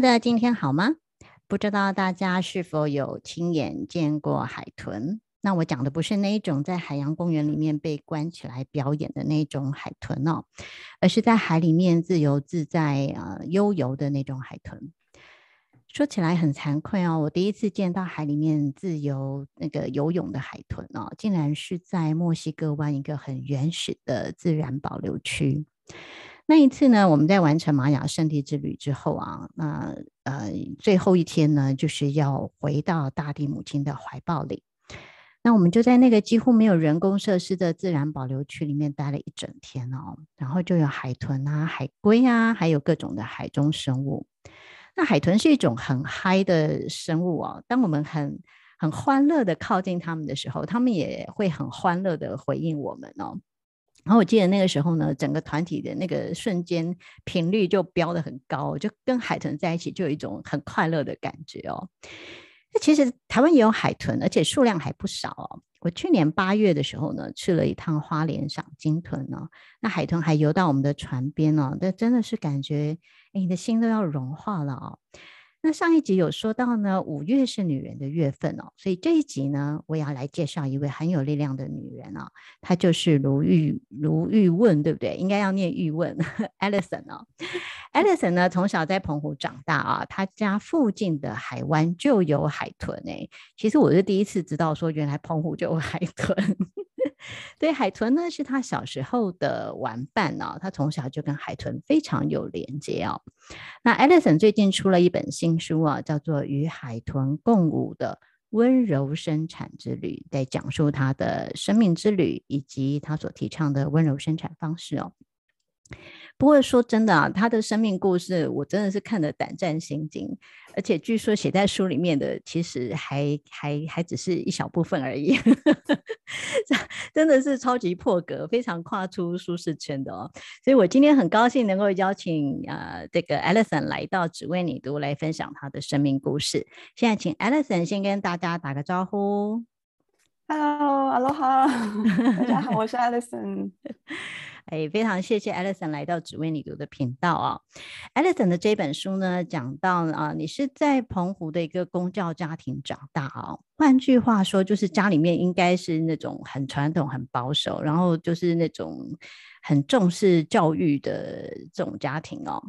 的，今天好吗？不知道大家是否有亲眼见过海豚？那我讲的不是那一种在海洋公园里面被关起来表演的那种海豚哦，而是在海里面自由自在呃悠游的那种海豚。说起来很惭愧哦，我第一次见到海里面自由那个游泳的海豚哦，竟然是在墨西哥湾一个很原始的自然保留区。那一次呢，我们在完成玛雅圣地之旅之后啊，那呃最后一天呢，就是要回到大地母亲的怀抱里。那我们就在那个几乎没有人工设施的自然保留区里面待了一整天哦，然后就有海豚啊、海龟啊，还有各种的海中生物。那海豚是一种很嗨的生物哦，当我们很很欢乐的靠近它们的时候，它们也会很欢乐的回应我们哦。然后我记得那个时候呢，整个团体的那个瞬间频率就飙得很高，就跟海豚在一起就有一种很快乐的感觉哦。那其实台湾也有海豚，而且数量还不少哦。我去年八月的时候呢，去了一趟花莲赏鲸豚呢，那海豚还游到我们的船边哦，那真的是感觉，哎，你的心都要融化了哦。那上一集有说到呢，五月是女人的月份哦，所以这一集呢，我也要来介绍一位很有力量的女人哦，她就是卢玉卢玉问，对不对？应该要念玉问，Alison 哦，Alison 呢从小在澎湖长大啊，她家附近的海湾就有海豚诶，其实我是第一次知道说，原来澎湖就有海豚。对，海豚呢是他小时候的玩伴哦，他从小就跟海豚非常有连接哦。那 Alison 最近出了一本新书啊，叫做《与海豚共舞的温柔生产之旅》，在讲述他的生命之旅以及他所提倡的温柔生产方式哦。不过说真的啊，他的生命故事我真的是看得胆战心惊，而且据说写在书里面的其实还还还只是一小部分而已，真的是超级破格，非常跨出舒适圈的哦。所以我今天很高兴能够邀请呃这个 Alison 来到只为你读来分享他的生命故事。现在请 Alison 先跟大家打个招呼。Hello，Aloha，大家好，我是 Alison。哎，非常谢谢 Alison 来到只为你读的频道啊、Alison 的这本书呢，讲到啊，你是在澎湖的一个公教家庭长大啊、哦。换句话说，就是家里面应该是那种很传统、很保守，然后就是那种很重视教育的这种家庭哦。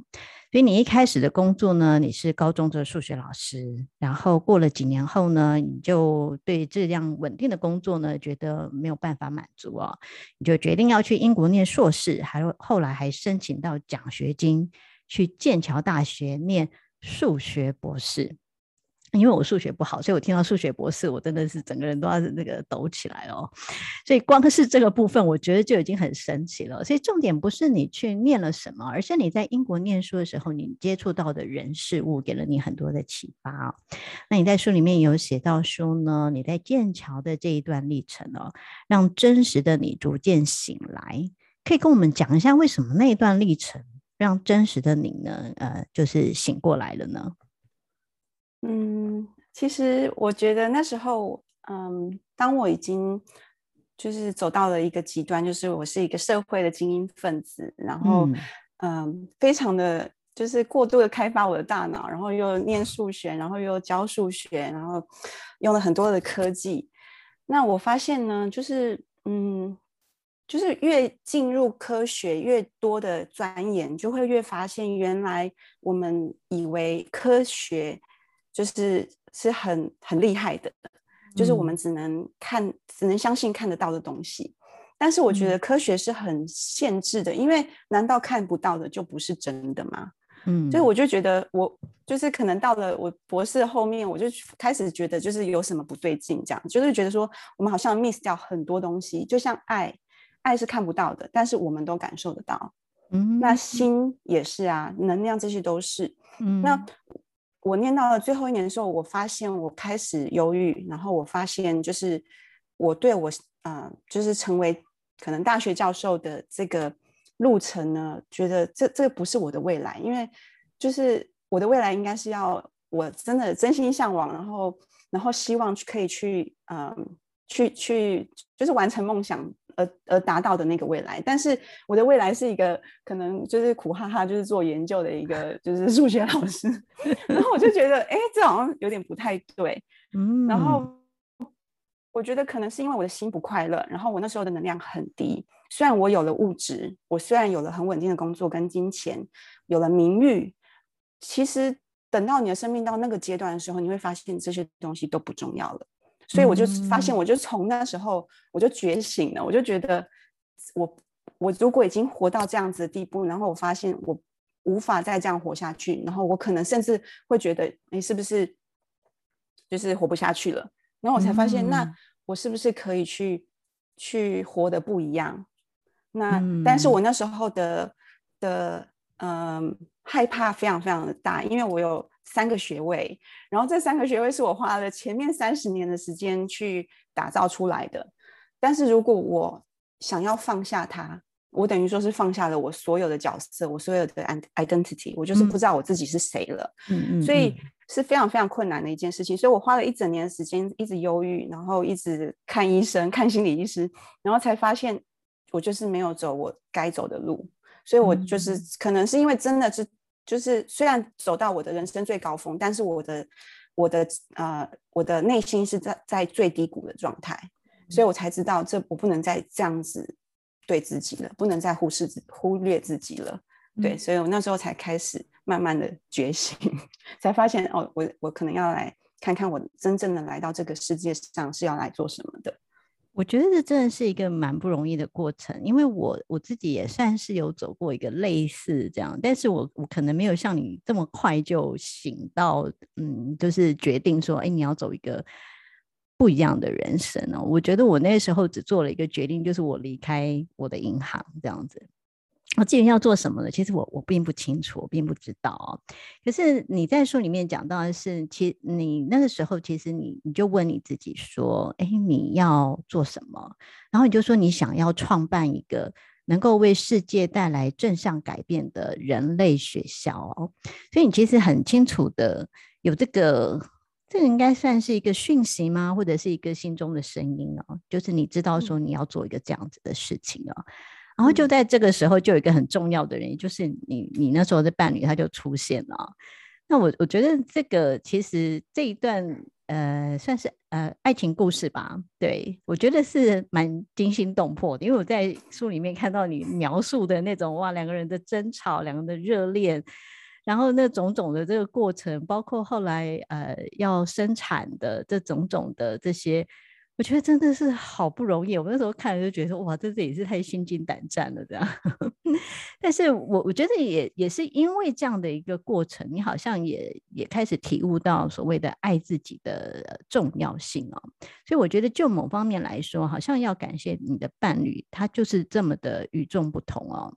所以你一开始的工作呢，你是高中的数学老师，然后过了几年后呢，你就对这样稳定的工作呢，觉得没有办法满足哦，你就决定要去英国念硕士，还后来还申请到奖学金去剑桥大学念数学博士。因为我数学不好，所以我听到数学博士，我真的是整个人都要那个抖起来哦。所以光是这个部分，我觉得就已经很神奇了。所以重点不是你去念了什么，而是你在英国念书的时候，你接触到的人事物给了你很多的启发哦。那你在书里面有写到说呢，你在剑桥的这一段历程哦，让真实的你逐渐醒来。可以跟我们讲一下，为什么那一段历程让真实的你呢，呃，就是醒过来了呢？嗯，其实我觉得那时候，嗯，当我已经就是走到了一个极端，就是我是一个社会的精英分子，然后，嗯，嗯，非常的就是过度的开发我的大脑，然后又念数学，然后又教数学，然后用了很多的科技。那我发现呢，就是，嗯，就是越进入科学，越多的钻研，就会越发现，原来我们以为科学。就是是很很厉害的，就是我们只能看，嗯、只能相信看得到的东西。但是我觉得科学是很限制的，嗯、因为难道看不到的就不是真的吗？嗯，所以我就觉得我就是可能到了我博士后面，我就开始觉得就是有什么不对劲，这样就是觉得说我们好像 miss 掉很多东西，就像爱，爱是看不到的，但是我们都感受得到。嗯，那心也是啊，能量这些都是。嗯，那我念到了最后一年的时候，我发现我开始忧郁，然后我发现就是我对我啊、就是成为可能大学教授的这个。路程呢，觉得这这个不是我的未来，因为就是我的未来应该是要我真的真心向往，然后然后希望可以去嗯去去就是完成梦想而而达到的那个未来。但是我的未来是一个可能就是苦哈哈就是做研究的一个就是数学老师，然后我就觉得哎，这好像有点不太对，嗯，然后。我觉得可能是因为我的心不快乐，然后我那时候的能量很低。虽然我有了物质，我虽然有了很稳定的工作跟金钱，有了名誉，其实等到你的生命到那个阶段的时候，你会发现这些东西都不重要了。所以我就发现，我就从那时候我就觉醒了，我就觉得我我如果已经活到这样子的地步，然后我发现我无法再这样活下去，然后我可能甚至会觉得，你是不是就是活不下去了？然后我才发现，那我是不是可以去、嗯、去活得不一样？那、嗯、但是我那时候的的嗯、呃、害怕非常非常的大，因为我有三个学位，然后这三个学位是我花了前面三十年的时间去打造出来的。但是如果我想要放下它，我等于说是放下了我所有的角色，我所有的 identity，我就是不知道我自己是谁了。嗯嗯，所以。是非常非常困难的一件事情，所以我花了一整年的时间，一直忧郁，然后一直看医生、看心理医师，然后才发现我就是没有走我该走的路，所以我就是可能是因为真的是就是虽然走到我的人生最高峰，但是我的我的呃我的内心是在在最低谷的状态，所以我才知道这我不能再这样子对自己了，不能再忽视忽略自己了，对，所以我那时候才开始。慢慢的觉醒，才发现哦，我我可能要来看看，我真正的来到这个世界上是要来做什么的。我觉得这真的是一个蛮不容易的过程，因为我我自己也算是有走过一个类似这样，但是我我可能没有像你这么快就醒到，嗯，就是决定说，哎，你要走一个不一样的人生哦。我觉得我那时候只做了一个决定，就是我离开我的银行这样子。我至于要做什么呢？其实我我并不清楚，我并不知道哦。可是你在书里面讲到的是，其实你那个时候，其实你你就问你自己说：“哎，你要做什么？”然后你就说你想要创办一个能够为世界带来正向改变的人类学校哦。所以你其实很清楚的有这个，这个应该算是一个讯息吗？或者是一个心中的声音哦？就是你知道说你要做一个这样子的事情哦。然后就在这个时候，就有一个很重要的人，也就是你，你那时候的伴侣，他就出现了。那我我觉得这个其实这一段呃，算是呃爱情故事吧。对，我觉得是蛮惊心动魄的，因为我在书里面看到你描述的那种哇，两个人的争吵，两个人的热恋，然后那种种的这个过程，包括后来呃要生产的这种种的这些。我觉得真的是好不容易，我那时候看就觉得，哇，这这也是太心惊胆战了这样。但是我我觉得也也是因为这样的一个过程，你好像也也开始体悟到所谓的爱自己的重要性哦。所以我觉得就某方面来说，好像要感谢你的伴侣，他就是这么的与众不同哦。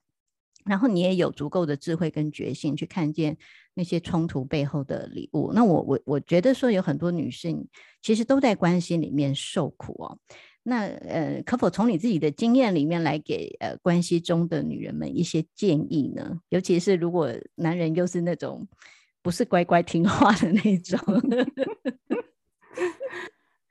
然后你也有足够的智慧跟决心去看见那些冲突背后的礼物。那我我我觉得说有很多女性其实都在关系里面受苦哦。那呃，可否从你自己的经验里面来给呃关系中的女人们一些建议呢？尤其是如果男人又是那种不是乖乖听话的那种。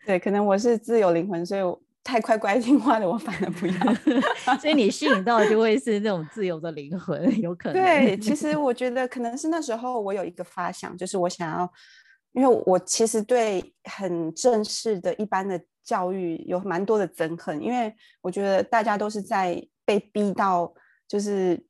对，可能我是自由灵魂，所以我。太快乖听话的，我反而不要。所以你吸引到的就会是那种自由的灵魂，有可能。对，其实我觉得可能是那时候我有一个发想，就是我想要，因为我其实对很正式的一般的教育有蛮多的憎恨，因为我觉得大家都是在被逼到，就是。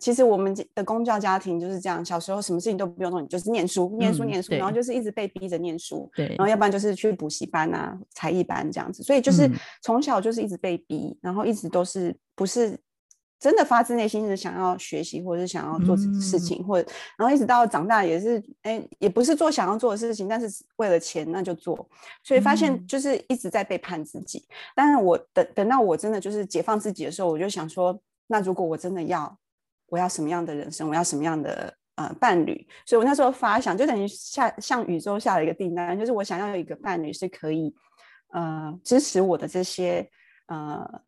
其实我们的公教家庭就是这样，小时候什么事情都不用做，你就是念书、念书、念书，然后就是一直被逼着念书，对，然后要不然就是去补习班啊、才艺班这样子，所以就是从小就是一直被逼，然后一直都是不是真的发自内心是想要学习，或者是想要做事情，嗯、或者然后一直到长大也是，哎，也不是做想要做的事情，但是为了钱那就做，所以发现就是一直在背叛自己。嗯、但是我等等到我真的就是解放自己的时候，我就想说，那如果我真的要，我要什么样的人生，我要什么样的呃伴侣？所以我那时候发想，就等于下向宇宙下了一个订单，就是我想要有一个伴侣是可以呃支持我的这些呃。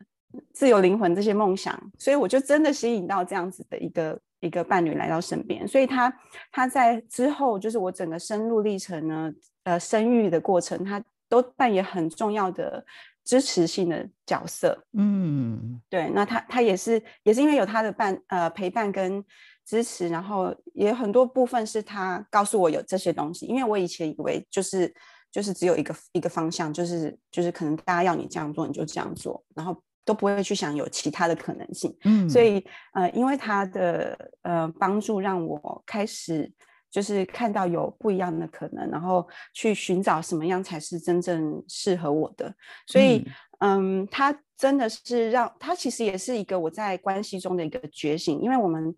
自由灵魂这些梦想，所以我就真的吸引到这样子的一个一个伴侣来到身边。所以他他在之后就是我整个生路历程呢，呃，生育的过程，他都扮演很重要的支持性的角色。嗯，对。那他他也是也是因为有他的伴呃陪伴跟支持，然后也很多部分是他告诉我有这些东西，因为我以前以为就是就是只有一个一个方向，就是就是可能大家要你这样做，你就这样做，然后。都不会去想有其他的可能性，嗯，所以呃，因为他的呃帮助，让我开始就是看到有不一样的可能，然后去寻找什么样才是真正适合我的。所以，嗯，嗯，他真的是让他其实也是一个我在关系中的一个觉醒，因为我们。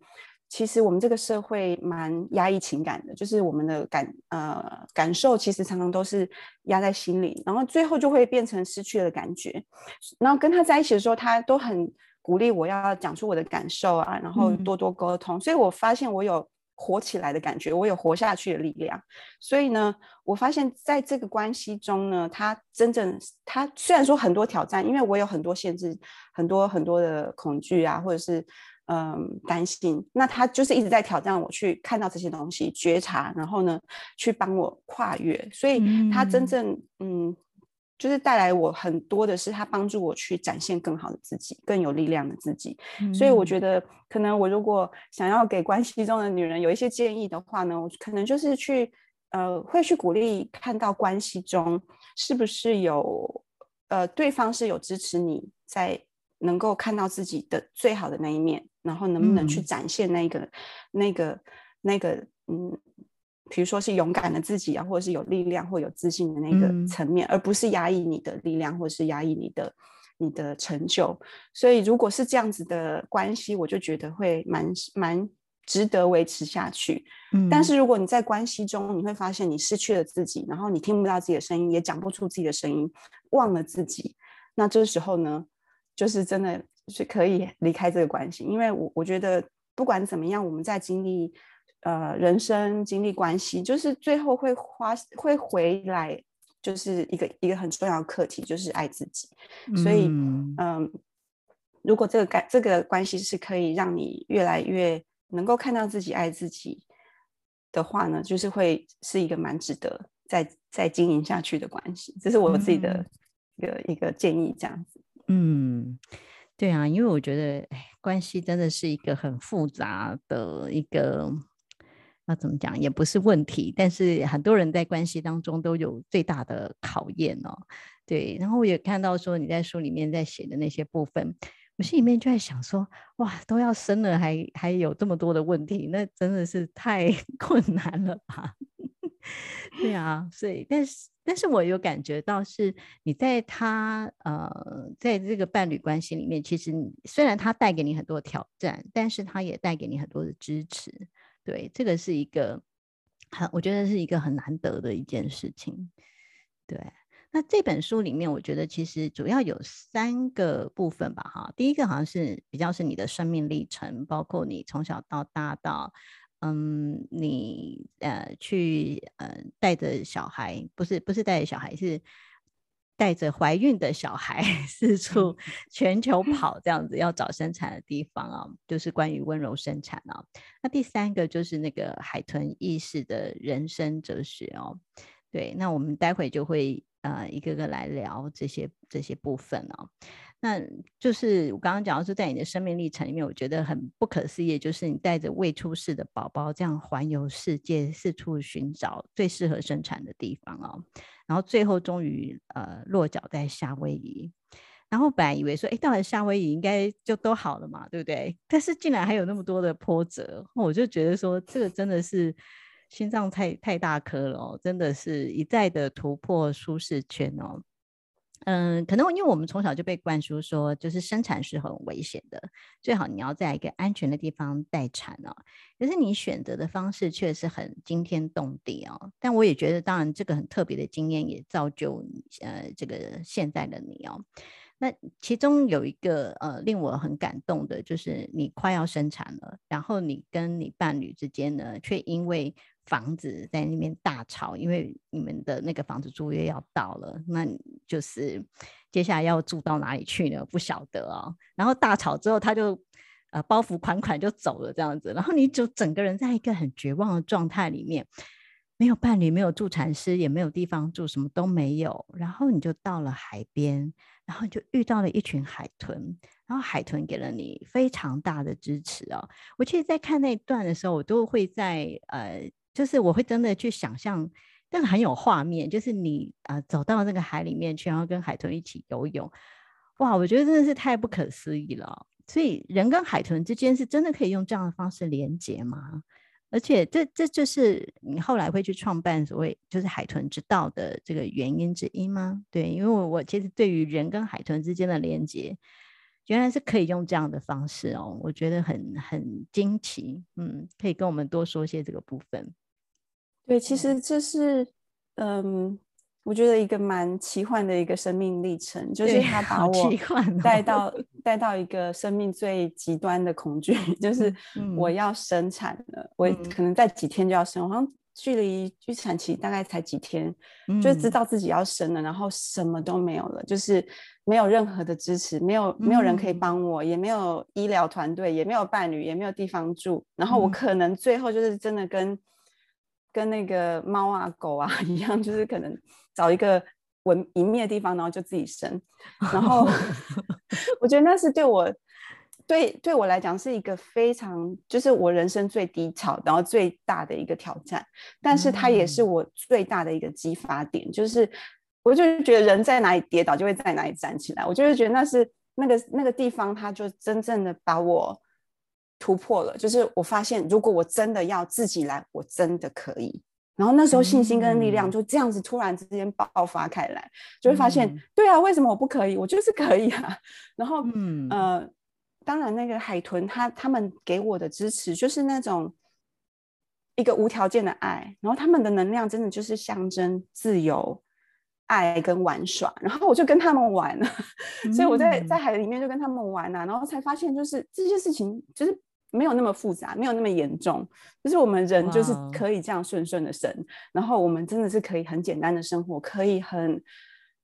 其实我们这个社会蛮压抑情感的，就是我们的感呃感受，其实常常都是压在心里，然后最后就会变成失去了感觉。然后跟他在一起的时候，他都很鼓励我要讲出我的感受啊，然后多多沟通。嗯。所以我发现我有活起来的感觉，我有活下去的力量。所以呢，我发现在这个关系中呢，他真正他虽然说很多挑战，因为我有很多限制，很多很多的恐惧啊，或者是。嗯，担心。那他就是一直在挑战我，去看到这些东西，觉察，然后呢，去帮我跨越。所以他真正嗯，嗯，就是带来我很多的是，他帮助我去展现更好的自己，更有力量的自己。嗯、所以我觉得，可能我如果想要给关系中的女人有一些建议的话呢，我可能就是去呃，会去鼓励看到关系中是不是有呃，对方是有支持你在能够看到自己的最好的那一面。然后能不能去展现那个、嗯、那个、那个，嗯，比如说是勇敢的自己啊，或者是有力量或有自信的那个层面，嗯、而不是压抑你的力量，或者是压抑你的你的成就。所以，如果是这样子的关系，我就觉得会蛮蛮值得维持下去。嗯，但是如果你在关系中，你会发现你失去了自己，然后你听不到自己的声音，也讲不出自己的声音，忘了自己，那这时候呢，就是真的。是可以离开这个关系，因为我我觉得不管怎么样，我们在经历呃人生经历关系，就是最后会花会回来，就是一个一个很重要的课题，就是爱自己。所以嗯、呃，如果这个感这个关系是可以让你越来越能够看到自己爱自己的话呢，就是会是一个蛮值得再再经营下去的关系。这是我自己的一个、嗯、一个建议，这样子。嗯。对啊，因为我觉得，哎，关系真的是一个很复杂的一个，那怎么讲，也不是问题，但是很多人在关系当中都有最大的考验哦。对，然后我也看到说你在书里面在写的那些部分，我心里面就在想说，哇，都要生了还还有这么多的问题，那真的是太 困难了吧？对啊，所以但是。但是我有感觉到，是你在他呃，在这个伴侣关系里面，其实虽然他带给你很多挑战，但是他也带给你很多的支持。对，这个是一个很，我觉得是一个很难得的一件事情。对，那这本书里面，我觉得其实主要有三个部分吧，哈。第一个好像是比较是你的生命历程，包括你从小到大到。嗯，你呃去呃带着小孩，不是不是带着小孩，是带着怀孕的小孩 四处全球 跑，这样子要找生产的地方啊，就是关于温柔生产啊。那第三个就是那个海豚意识的人生哲学哦。对，那我们待会就会呃一个个来聊这些这些部分哦。那就是我刚刚讲到，是在你的生命历程里面，我觉得很不可思议，就是你带着未出世的宝宝这样环游世界，四处寻找最适合生产的地方哦。然后最后终于呃落脚在夏威夷。然后本来以为说，哎，到了夏威夷应该就都好了嘛，对不对？但是竟然还有那么多的波折，我就觉得说，这个真的是心脏太太大颗了哦，真的是一再的突破舒适圈哦。嗯，可能因为我们从小就被灌输说，就是生产是很危险的，最好你要在一个安全的地方待产哦。可是你选择的方式却是很惊天动地哦。但我也觉得，当然这个很特别的经验也造就呃这个现在的你哦。那其中有一个呃令我很感动的，就是你快要生产了，然后你跟你伴侣之间呢，却因为房子在那边大吵，因为你们的那个房子租约要到了，那就是接下来要住到哪里去呢？不晓得哦。然后大吵之后，他就呃包袱款款就走了这样子，然后你就整个人在一个很绝望的状态里面，没有伴侣，没有助产师，也没有地方住，什么都没有。然后你就到了海边，然后就遇到了一群海豚，然后海豚给了你非常大的支持哦。我其实，在看那段的时候，我都会在呃。就是我会真的去想象，但是很有画面，就是你啊、走到那个海里面去，然后跟海豚一起游泳，哇，我觉得真的是太不可思议了。所以人跟海豚之间是真的可以用这样的方式连接吗？而且这这就是你后来会去创办所谓就是海豚之道的这个原因之一吗？对，因为我我其实对于人跟海豚之间的连接。原来是可以用这样的方式哦，我觉得很很惊奇，嗯，可以跟我们多说些这个部分。对，其实这是，嗯，我觉得一个蛮奇幻的一个生命历程，就是他把我带到、哦、带到。一个生命最极端的恐惧，就是我要生产了，嗯、我可能在几天就要生，好像距离预产期大概才几天，嗯、就知道自己要生了，然后什么都没有了，就是。没有任何的支持，没有没有人可以帮我，嗯、也没有医疗团队，也没有伴侣，也没有地方住。然后我可能最后就是真的跟、嗯、跟那个猫啊狗啊 一样，就是可能找一个文隐秘的地方，然后就自己生。然后 我觉得那是对我对对我来讲是一个非常就是我人生最低潮，然后最大的一个挑战。但是它也是我最大的一个激发点，就是。我就是觉得人在哪里跌倒，就会在哪里站起来。我就是觉得那是那个那个地方，它就真正的把我突破了。就是我发现，如果我真的要自己来，我真的可以。然后那时候信心跟力量就这样子突然之间爆发开来，就会发现，嗯、对啊，为什么我不可以？我就是可以啊。然后，嗯呃，当然那个海豚，他他们给我的支持就是那种一个无条件的爱。然后他们的能量真的就是象征自由。爱跟玩耍，然后我就跟他们玩了，嗯、所以我在在海里面就跟他们玩啊，然后才发现就是这些事情就是没有那么复杂，没有那么严重，就是我们人就是可以这样顺顺的生，哇然后我们真的是可以很简单的生活，可以很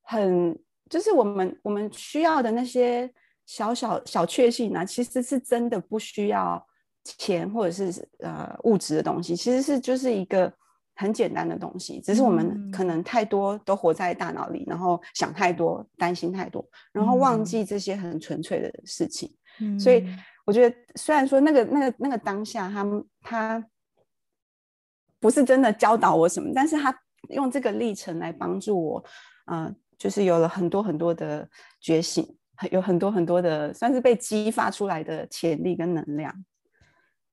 很就是我们我们需要的那些小小小确幸啊，其实是真的不需要钱或者是呃物质的东西，其实是就是一个。很简单的东西，只是我们可能太多都活在大脑里，嗯、然后想太多，担心太多，然后忘记这些很纯粹的事情。嗯、所以我觉得，虽然说那个、那个、那个当下他，他他不是真的教导我什么，但是他用这个历程来帮助我，呃，就是有了很多很多的觉醒，有很多很多的算是被激发出来的潜力跟能量。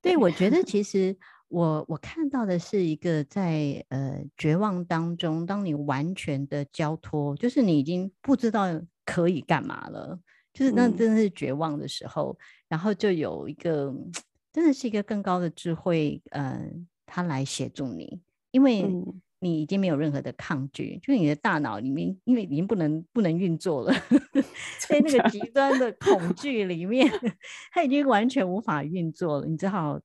对，对我觉得其实。我我看到的是一个在呃绝望当中，当你完全的交托，就是你已经不知道可以干嘛了，就是那真的是绝望的时候，嗯、然后就有一个真的是一个更高的智慧，呃，他来协助你，因为你已经没有任何的抗拒，就是你的大脑里面，因为已经不能不能运作了，在那个极端的恐惧里面，它已经完全无法运作了，你只好。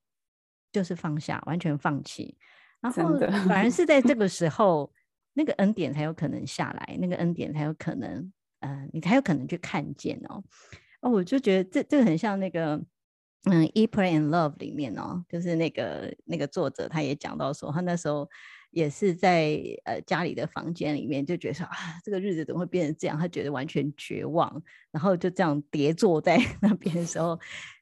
就是放下，完全放弃，然后反而是在这。个时候，那个恩典才有可能下来，那个恩典才有可能，呃，你才有可能去看见哦。哦，我就觉得这这个很像那个，嗯，《E Play and Love》里面哦，就是那个那个作者他也讲到说，他那时候也是在呃家里的房间里面，就觉得说啊，这个日子怎么会变成这样？他觉得完全绝望，然后就这样叠坐在那边的时候，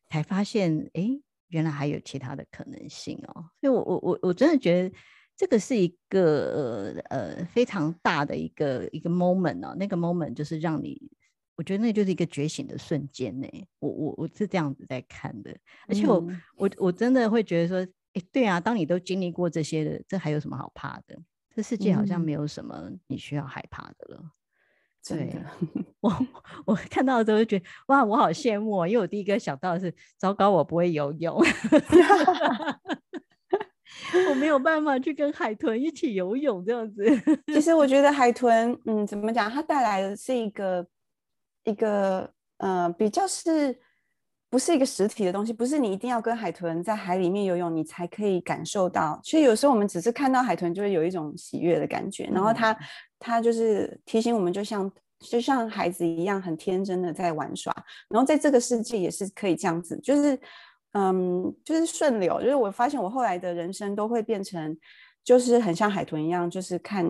才发现，哎。原来还有其他的可能性哦，所以我我我我真的觉得这个是一个呃呃非常大的一个一个 moment 哦，那个 moment 就是让你，我觉得那就是一个觉醒的瞬间呢。我我我是这样子在看的，而且我、嗯、我我真的会觉得说，哎，对啊，当你都经历过这些的，这还有什么好怕的？这世界好像没有什么你需要害怕的了。真的，我我看到的时候就觉得哇，我好羡慕，因为我第一个想到的是，糟糕，我不会游泳，我没有办法去跟海豚一起游泳这样子。其实我觉得海豚，嗯，怎么讲，它带来的是一个一个呃，比较是。不是一个实体的东西，不是你一定要跟海豚在海里面游泳，你才可以感受到。其实有时候我们只是看到海豚，就会有一种喜悦的感觉。然后它，它就是提醒我们，就像就像孩子一样，很天真的在玩耍。然后在这个世界也是可以这样子，就是嗯，就是顺流。就是我发现我后来的人生都会变成。就是很像海豚一样，就是看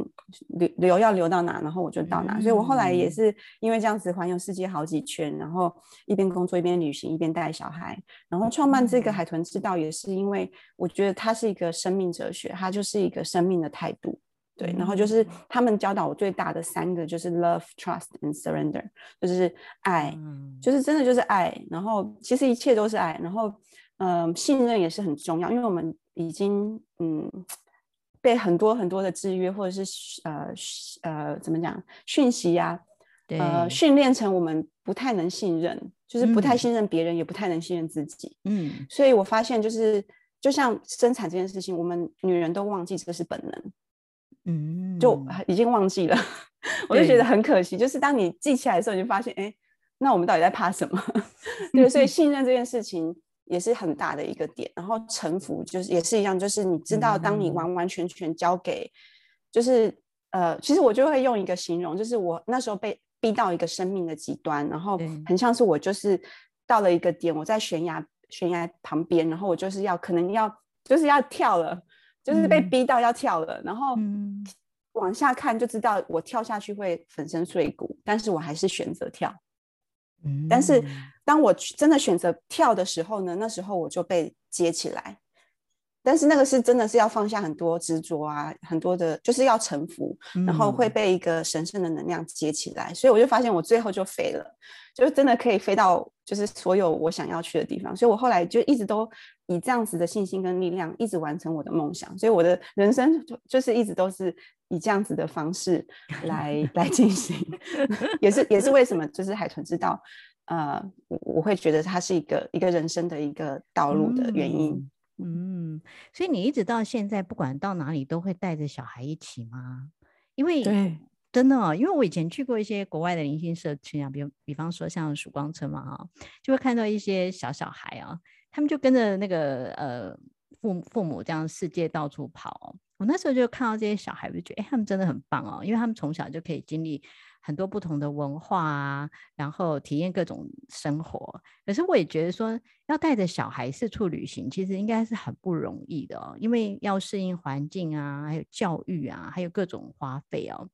流流要流到哪，然后我就到哪。嗯、所以我后来也是因为这样子环游世界好几圈，然后一边工作一边旅行一边带小孩，然后创办这个海豚之道也是因为我觉得它是一个生命哲学，它就是一个生命的态度。对，然后就是他们教导我最大的三个就是 love, trust and surrender，就是爱，嗯、就是真的就是爱。然后其实一切都是爱。然后嗯、呃，信任也是很重要，因为我们已经嗯。被很多很多的制约，或者是呃呃怎么讲讯息呀、呃训练成我们不太能信任，就是不太信任别人，嗯、也不太能信任自己。嗯，所以我发现就是就像生产这件事情，我们女人都忘记这是本能，嗯，就已经忘记了，我就觉得很可惜。就是当你记起来的时候，你就发现，哎，那我们到底在怕什么？对，所以 信任这件事情。也是很大的一个点，然后臣服就是也是一样，就是你知道，当你完完全全交给，就是呃，其实我就会用一个形容，就是我那时候被逼到一个生命的极端，然后很像是我就是到了一个点，我在悬崖悬崖旁边，然后我就是要可能要就是要跳了，就是被逼到要跳了，然后往下看就知道我跳下去会粉身碎骨，但是我还是选择跳。但是当我真的选择跳的时候呢，那时候我就被接起来。但是那个是真的是要放下很多执着啊，很多的就是要臣服，然后会被一个神圣的能量接起来。所以我就发现我最后就飞了，就真的可以飞到就是所有我想要去的地方。所以我后来就一直都以这样子的信心跟力量，一直完成我的梦想。所以我的人生就就是一直都是。以这样子的方式 来来进行，也是也是为什么就是海豚之道，呃，我我会觉得它是一个一个人生的一个道路的原因。嗯，嗯，所以你一直到现在，不管到哪里都会带着小孩一起吗？因为对，真的哦，因为我以前去过一些国外的灵性社区啊，比如比方说像曙光村嘛，哈，就会看到一些小小孩啊，他们就跟着那个呃父父母这样世界到处跑。我那时候就看到这些小孩，我就觉得，哎，他们真的很棒哦，因为他们从小就可以经历很多不同的文化啊，然后体验各种生活。可是我也觉得说，要带着小孩四处旅行，其实应该是很不容易的哦，因为要适应环境啊，还有教育啊，还有各种花费哦。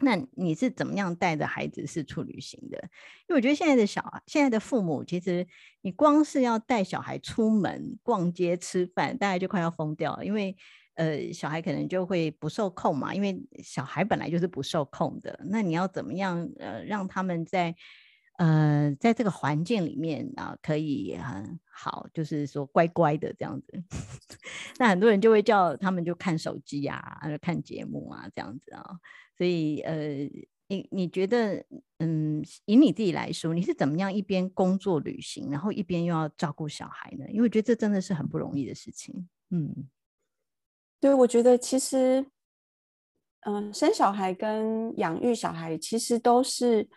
那你是怎么样带着孩子四处旅行的？因为我觉得现在的小孩，现在的父母，其实你光是要带小孩出门逛街、吃饭，大概就快要疯掉了，因为。呃，小孩可能就会不受控嘛，因为小孩本来就是不受控的。那你要怎么样呃，让他们在呃，在这个环境里面啊，可以很好，就是说乖乖的这样子。那很多人就会叫他们就看手机啊，看节目啊，这样子啊。所以呃，你你觉得嗯，以你自己来说，你是怎么样一边工作旅行，然后一边又要照顾小孩呢？因为我觉得这真的是很不容易的事情。嗯。对，我觉得其实，嗯、呃，生小孩跟养育小孩其实都是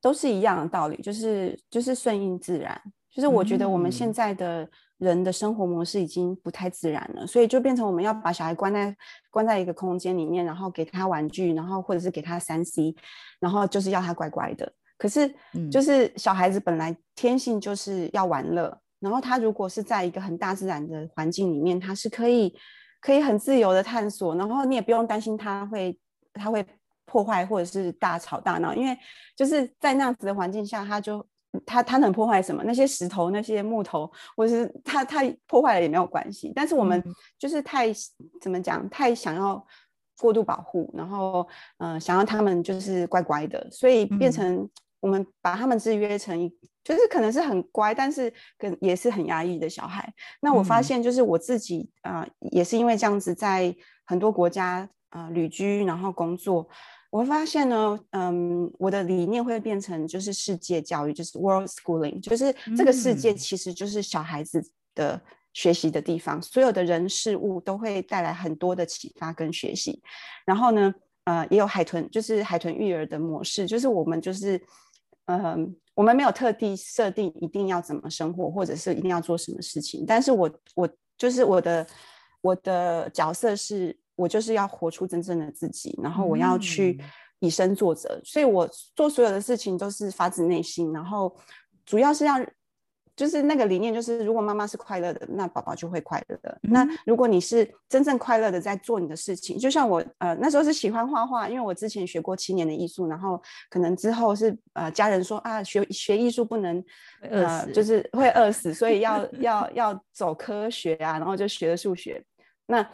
都是一样的道理，就是就是顺应自然。就是我觉得我们现在的人的生活模式已经不太自然了，嗯、所以就变成我们要把小孩关在关在一个空间里面，然后给他玩具，然后或者是给他三 C，然后就是要他乖乖的。可是，就是小孩子本来天性就是要玩乐，然后他如果是在一个很大自然的环境里面，他是可以。可以很自由的探索，然后你也不用担心他会他会破坏或者是大吵大闹，因为就是在那样子的环境下，他就他他能破坏什么？那些石头、那些木头，或者是他他破坏了也没有关系。但是我们就是太、嗯、怎么讲？太想要过度保护，然后嗯、呃，想要他们就是乖乖的，所以变成我们把他们制约成一。就是可能是很乖，但是跟也是很压抑的小孩。那我发现，就是我自己啊、也是因为这样子，在很多国家啊、呃、旅居，然后工作，我发现呢，嗯，我的理念会变成就是世界教育，就是 world schooling，就是这个世界其实就是小孩子的学习的地方，嗯、所有的人事物都会带来很多的启发跟学习。然后呢，呃，也有海豚，就是海豚育儿的模式，就是我们就是，嗯，我们没有特地设定一定要怎么生活，或者是一定要做什么事情，但是我我就是我的我的角色是。我就是要活出真正的自己，然后我要去以身作则，嗯、所以我做所有的事情都是发自内心，然后主要是让，就是那个理念，就是如果妈妈是快乐的，那宝宝就会快乐的。嗯、那如果你是真正快乐的在做你的事情，就像我呃那时候是喜欢画画，因为我之前学过七年的艺术，然后可能之后是呃家人说啊学学艺术不能呃就是会饿死，所以要要要走科学啊，然后就学了数学，那。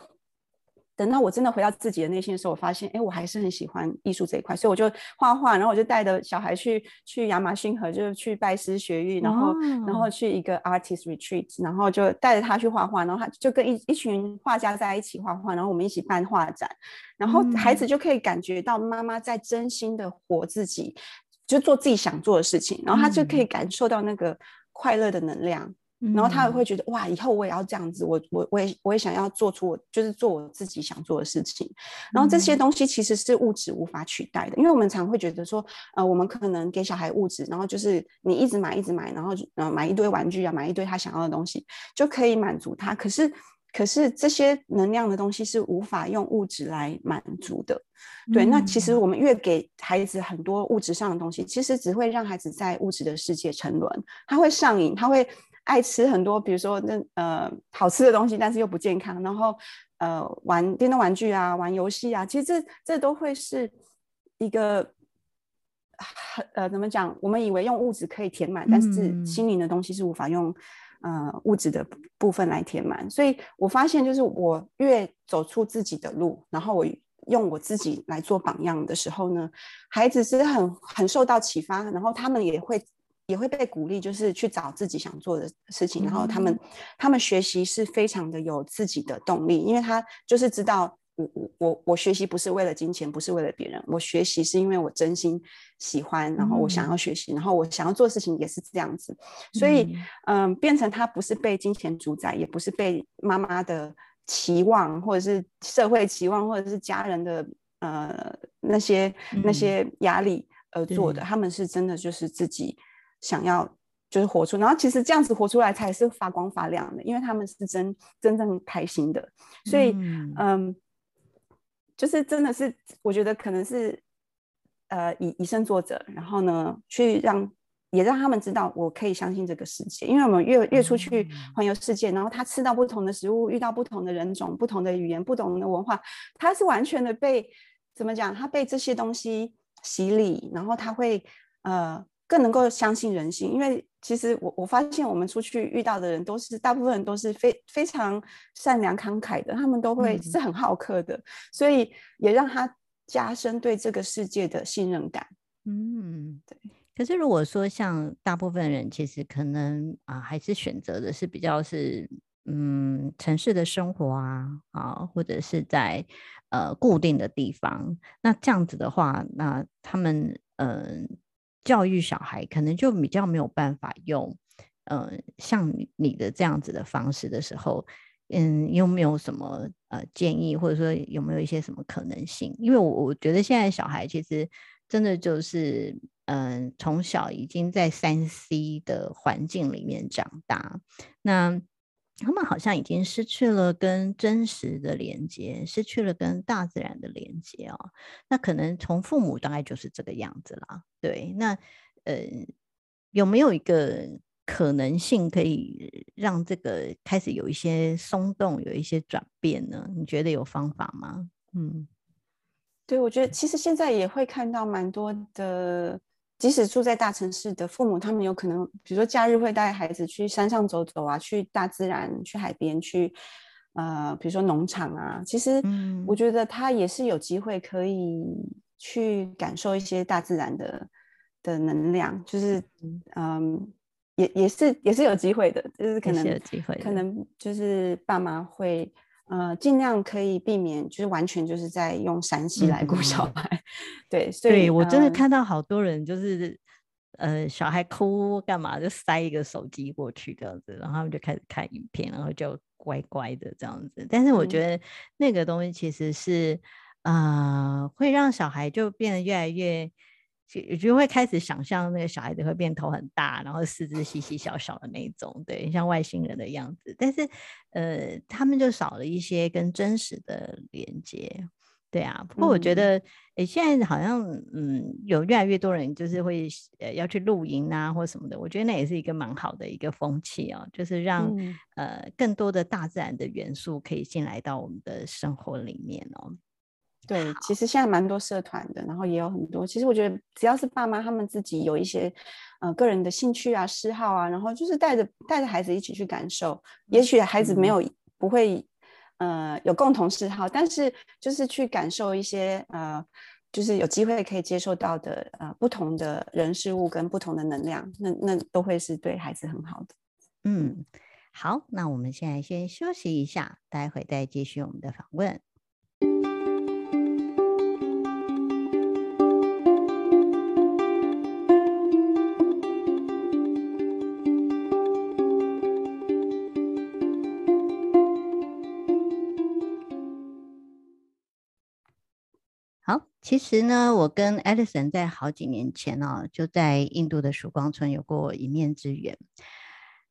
等到我真的回到自己的内心的时候，我发现，哎，我还是很喜欢艺术这一块，所以我就画画，然后我就带着小孩去去亚马逊河，就是去拜师学艺，然后、哦、然后去一个 artist retreat，然后就带着他去画画，然后他就跟一一群画家在一起画画，然后我们一起办画展，然后孩子就可以感觉到妈妈在真心的活自己，就做自己想做的事情，然后他就可以感受到那个快乐的能量。然后他也会觉得哇，以后我也要这样子，我我我也我也想要做出我就是做我自己想做的事情。然后这些东西其实是物质无法取代的，因为我们常会觉得说，呃，我们可能给小孩物质，然后就是你一直买一直买，然后呃买一堆玩具啊，买一堆他想要的东西就可以满足他。可是可是这些能量的东西是无法用物质来满足的。对，那其实我们越给孩子很多物质上的东西，其实只会让孩子在物质的世界沉沦，他会上瘾，他会。爱吃很多，比如说那呃好吃的东西，但是又不健康。然后呃玩电动玩具啊，玩游戏啊，其实这这都会是一个呃怎么讲？我们以为用物质可以填满，但是心灵的东西是无法用呃物质的部分来填满。所以我发现，就是我越走出自己的路，然后我用我自己来做榜样的时候呢，孩子是很很受到启发，然后他们也会。也会被鼓励，就是去找自己想做的事情，然后他们，他们学习是非常的有自己的动力，因为他就是知道我我我我学习不是为了金钱，不是为了别人，我学习是因为我真心喜欢，然后我想要学习，然后我想要做事情也是这样子，所以嗯、呃，变成他不是被金钱主宰，也不是被妈妈的期望，或者是社会期望，或者是家人的呃那些那些压力而做的，他们是真的就是自己。想要就是活出，然后其实这样子活出来才是发光发亮的，因为他们是真真正开心的，所以嗯，嗯，就是真的是我觉得可能是呃以以身作则，然后呢去让也让他们知道我可以相信这个世界，因为我们越越出去环游世界，然后他吃到不同的食物，遇到不同的人种、不同的语言、不同的文化，他是完全的被怎么讲？他被这些东西洗礼，然后他会呃。更能够相信人性，因为其实我我发现我们出去遇到的人都是大部分人都是非非常善良慷慨的，他们都会是很好客的，嗯、所以也让他加深对这个世界的信任感。嗯，对。可是如果说像大部分人其实可能啊，还是选择的是比较是嗯城市的生活啊啊，或者是在呃固定的地方，那这样子的话，那他们嗯。呃教育小孩可能就比较没有办法用，呃，像你的这样子的方式的时候，嗯，有没有什么呃建议，或者说有没有一些什么可能性？因为我我觉得现在小孩其实真的就是，嗯、从小已经在三 C 的环境里面长大，那。他们好像已经失去了跟真实的连接，失去了跟大自然的连接哦。那可能从父母大概就是这个样子啦。对，那呃，有没有一个可能性可以让这个开始有一些松动，有一些转变呢？你觉得有方法吗？嗯，对，我觉得其实现在也会看到蛮多的。即使住在大城市的父母，他们有可能，比如说假日会带孩子去山上走走啊，去大自然，去海边，去呃，比如说农场啊。其实，我觉得他也是有机会可以去感受一些大自然的的能量，就是。嗯，也也是也是有机会的，就是可能有机会，可能就是爸妈会呃，尽量可以避免，就是完全就是在用山西来顾小孩。嗯、对，所以我真的看到好多人就是，呃，小孩哭干嘛就塞一个手机过去这样子，然后他们就开始看影片，然后就乖乖的这样子。但是我觉得那个东西其实是，嗯、呃，会让小孩就变得越来越。就就会开始想象那个小孩子会变头很大，然后四肢细细小小的那种，对，像外星人的样子。但是，呃，他们就少了一些跟真实的连接，对啊。不过我觉得，哎、嗯，现在好像，嗯，有越来越多人就是会呃要去露营啊，或什么的。我觉得那也是一个蛮好的一个风气哦，就是让、嗯、呃更多的大自然的元素可以进来到我们的生活里面哦。对，其实现在蛮多社团的，然后也有很多。其实我觉得，只要是爸妈他们自己有一些，呃，个人的兴趣啊、嗜好啊，然后就是带着带着孩子一起去感受。也许孩子没有、嗯、不会，呃，有共同嗜好，但是就是去感受一些，呃，就是有机会可以接受到的，呃，不同的人事物跟不同的能量，那那都会是对孩子很好的。嗯，好，那我们现在先休息一下，待会再继续我们的访问。其实呢，我跟 Alison 在好几年前哦，就在印度的曙光村有过一面之缘。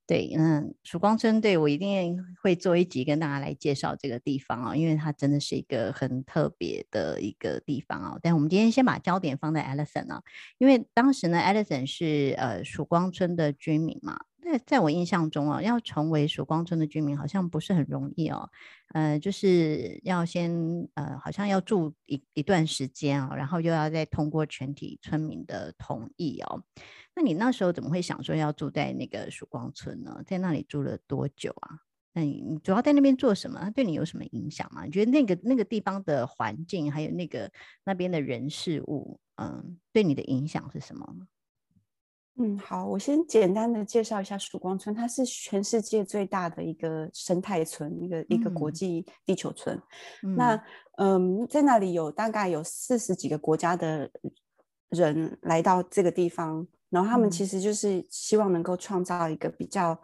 对，嗯，曙光村对我一定会做一集跟大家来介绍这个地方哦，因为它真的是一个很特别的一个地方哦。但我们今天先把焦点放在 Alison 哦，因为当时呢，Alison 是呃曙光村的居民嘛。在在我印象中啊，要成为曙光村的居民好像不是很容易哦，呃，就是要先呃，好像要住一一段时间哦，然后又要再通过全体村民的同意哦。那你那时候怎么会想说要住在那个曙光村呢？在那里住了多久啊？那你主要在那边做什么？它对你有什么影响吗？你觉得那个那个地方的环境，还有那个那边的人事物，嗯，对你的影响是什么？嗯，好，我先简单的介绍一下曙光村，它是全世界最大的一个生态村，一个、嗯、一个国际地球村。嗯、那嗯，在那里有大概有四十几个国家的人来到这个地方，然后他们其实就是希望能够创造一个比较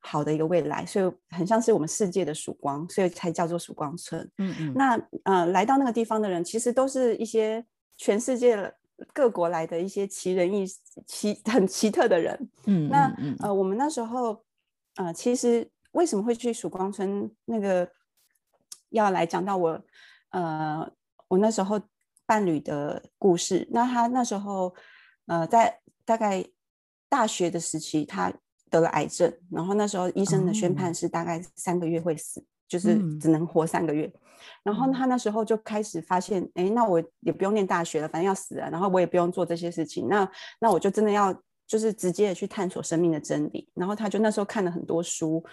好的一个未来，所以很像是我们世界的曙光，所以才叫做曙光村。嗯嗯。那呃，来到那个地方的人，其实都是一些全世界的。各国来的一些奇人异奇 很奇特的人，嗯，那呃，我们那时候呃，其实为什么会去曙光村？那个要来讲到我呃，我那时候伴侣的故事。那他那时候呃，在大概大学的时期，他得了癌症，然后那时候医生的宣判是大概三个月会死。就是只能活三个月，嗯、然后他那时候就开始发现，哎、嗯，那我也不用念大学了，反正要死了，然后我也不用做这些事情，那那我就真的要就是直接的去探索生命的真理。然后他就那时候看了很多书，